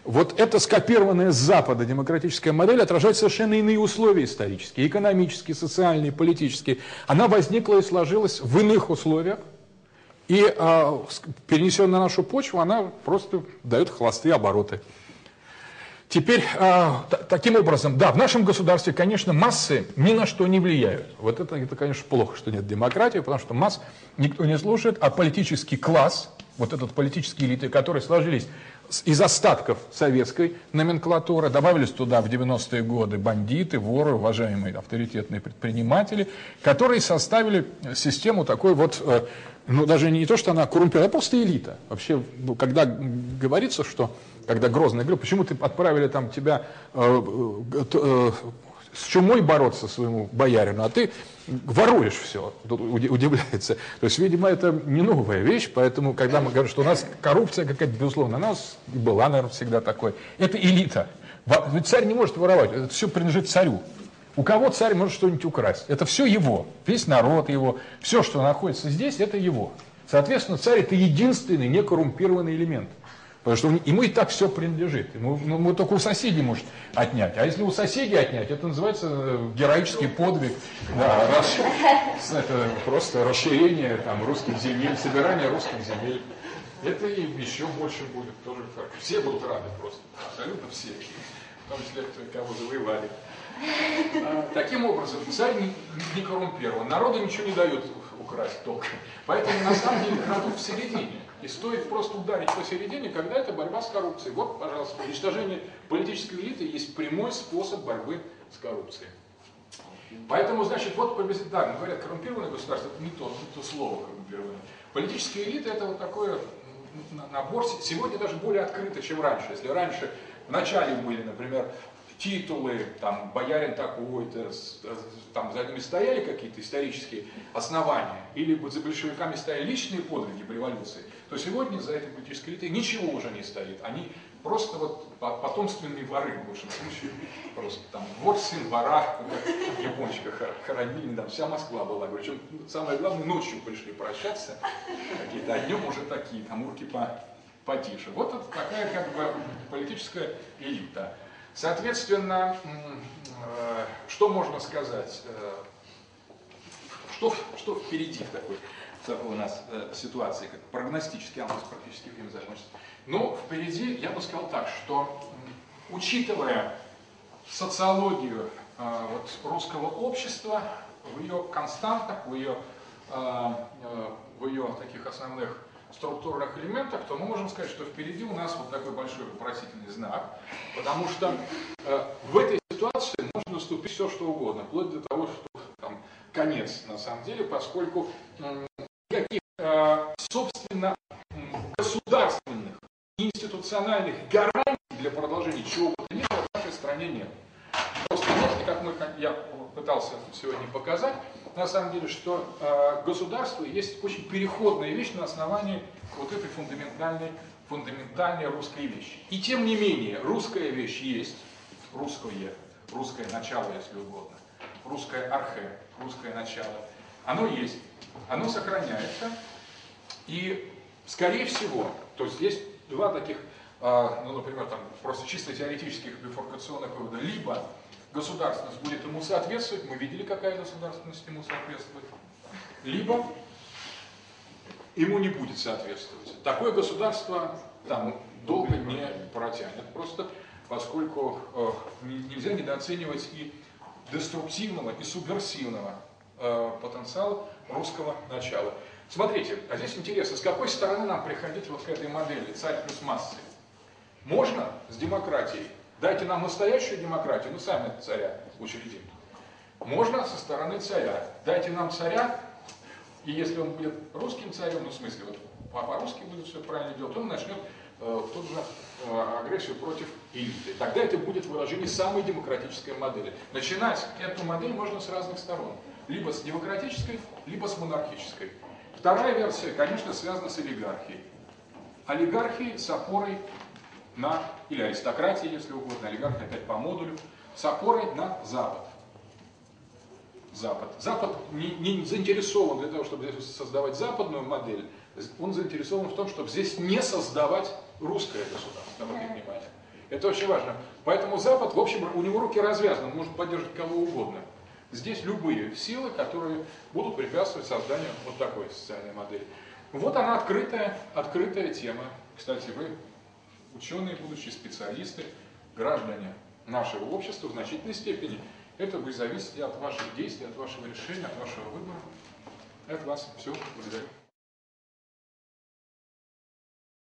Вот эта скопированная с Запада демократическая модель отражает совершенно иные условия исторические, экономические, социальные, политические. Она возникла и сложилась в иных условиях, и э, перенесенная на нашу почву, она просто дает холостые обороты. Теперь, э, таким образом, да, в нашем государстве, конечно, массы ни на что не влияют. Вот это, это, конечно, плохо, что нет демократии, потому что масс никто не слушает, а политический класс, вот этот политические элиты, которые сложились из остатков советской номенклатуры, добавились туда в 90-е годы бандиты, воры, уважаемые авторитетные предприниматели, которые составили систему такой вот, э, ну даже не то, что она коррумпирована, а просто элита. Вообще, ну, когда говорится, что, когда Грозный говорил, почему ты отправили там тебя э, э, с чумой бороться своему боярину, а ты воруешь все, удивляется. То есть, видимо, это не новая вещь, поэтому, когда мы говорим, что у нас коррупция какая-то, безусловно, у нас была, наверное, всегда такой. Это элита. Ведь царь не может воровать, это все принадлежит царю. У кого царь может что-нибудь украсть? Это все его, весь народ его, все, что находится здесь, это его. Соответственно, царь это единственный некоррумпированный элемент. Потому что ему и так все принадлежит. Ему, ну, ему только у соседей может отнять. А если у соседей отнять, это называется э, героический подвиг. Да, рас, это просто расширение там, русских земель, собирание русских земель. Это и еще больше будет тоже. Все будут рады просто. Абсолютно все. В том числе, кого завоевали. А, таким образом, царь не, не коррумпирован. Народу ничего не дает украсть только. Поэтому на самом деле крадут в середине. И стоит просто ударить посередине, когда это борьба с коррупцией. Вот, пожалуйста, уничтожение политической элиты есть прямой способ борьбы с коррупцией. Поэтому, значит, вот, да, говорят, коррумпированное государство, это не то, не то слово коррумпированное. Политические элиты это вот такой набор, сегодня даже более открыто, чем раньше. Если раньше в начале были, например, титулы, там, боярин такой-то, там за ними стояли какие-то исторические основания, или за большевиками стояли личные подвиги в революции, то сегодня за этой политической элитой ничего уже не стоит. Они просто вот потомственные воры, в лучшем случае, просто там вор, сын вора, япончика хоронили, там вся Москва была. Причем самое главное, ночью пришли прощаться, какие-то, а днем уже такие, там урки по, потише. Вот это такая как бы политическая элита. Соответственно, э, что можно сказать? Э, что, что впереди в такой у нас э, ситуации, как прогностически, а у нас практически время закончится. Но впереди, я бы сказал так, что учитывая социологию э, вот, русского общества, в ее константах, в ее, э, э, в ее таких основных структурных элементах, то мы можем сказать, что впереди у нас вот такой большой вопросительный знак, потому что э, в этой ситуации можно наступить все, что угодно, вплоть до того, что там конец на самом деле, поскольку э, никаких, э, собственно, государственных институциональных гарантий для продолжения чего бы то ни было в нашей стране нет. Просто можете, как мы, я пытался сегодня показать, на самом деле, что э, государство есть очень переходная вещь на основании вот этой фундаментальной, фундаментальной русской вещи. И тем не менее, русская вещь есть, русское, русское начало, если угодно, русское архе, русское начало, оно есть, оно сохраняется, и, скорее всего, то есть есть два таких, а, ну, например, там, просто чисто теоретических бифуркационных вывода. Либо государственность будет ему соответствовать, мы видели, какая государственность ему соответствует, либо ему не будет соответствовать. Такое государство там долго не протянет, просто поскольку э, нельзя недооценивать и деструктивного, и субверсивного э, потенциала русского начала. Смотрите, а здесь интересно, с какой стороны нам приходить вот к этой модели царь плюс массы? Можно с демократией. Дайте нам настоящую демократию, мы сами царя учредим. Можно со стороны царя. Дайте нам царя, и если он будет русским царем, ну в смысле, вот по-русски будет все правильно делать, он начнет э, тут же э, агрессию против элиты. Тогда это будет выражение самой демократической модели. Начинать эту модель можно с разных сторон. Либо с демократической, либо с монархической. Вторая версия, конечно, связана с олигархией. Олигархией с опорой на, или аристократией, если угодно, олигархия опять по модулю, с опорой на Запад. Запад. Запад не, не заинтересован для того, чтобы здесь создавать западную модель, он заинтересован в том, чтобы здесь не создавать русское государство. Обратите внимание. Это очень важно. Поэтому Запад, в общем, у него руки развязаны, он может поддерживать кого угодно. Здесь любые силы, которые будут препятствовать созданию вот такой социальной модели. Вот она открытая, открытая тема. Кстати, вы ученые, будущие специалисты, граждане нашего общества в значительной степени. Это будет зависеть от ваших действий, от вашего решения, от вашего выбора. Это вас все. Благодарю.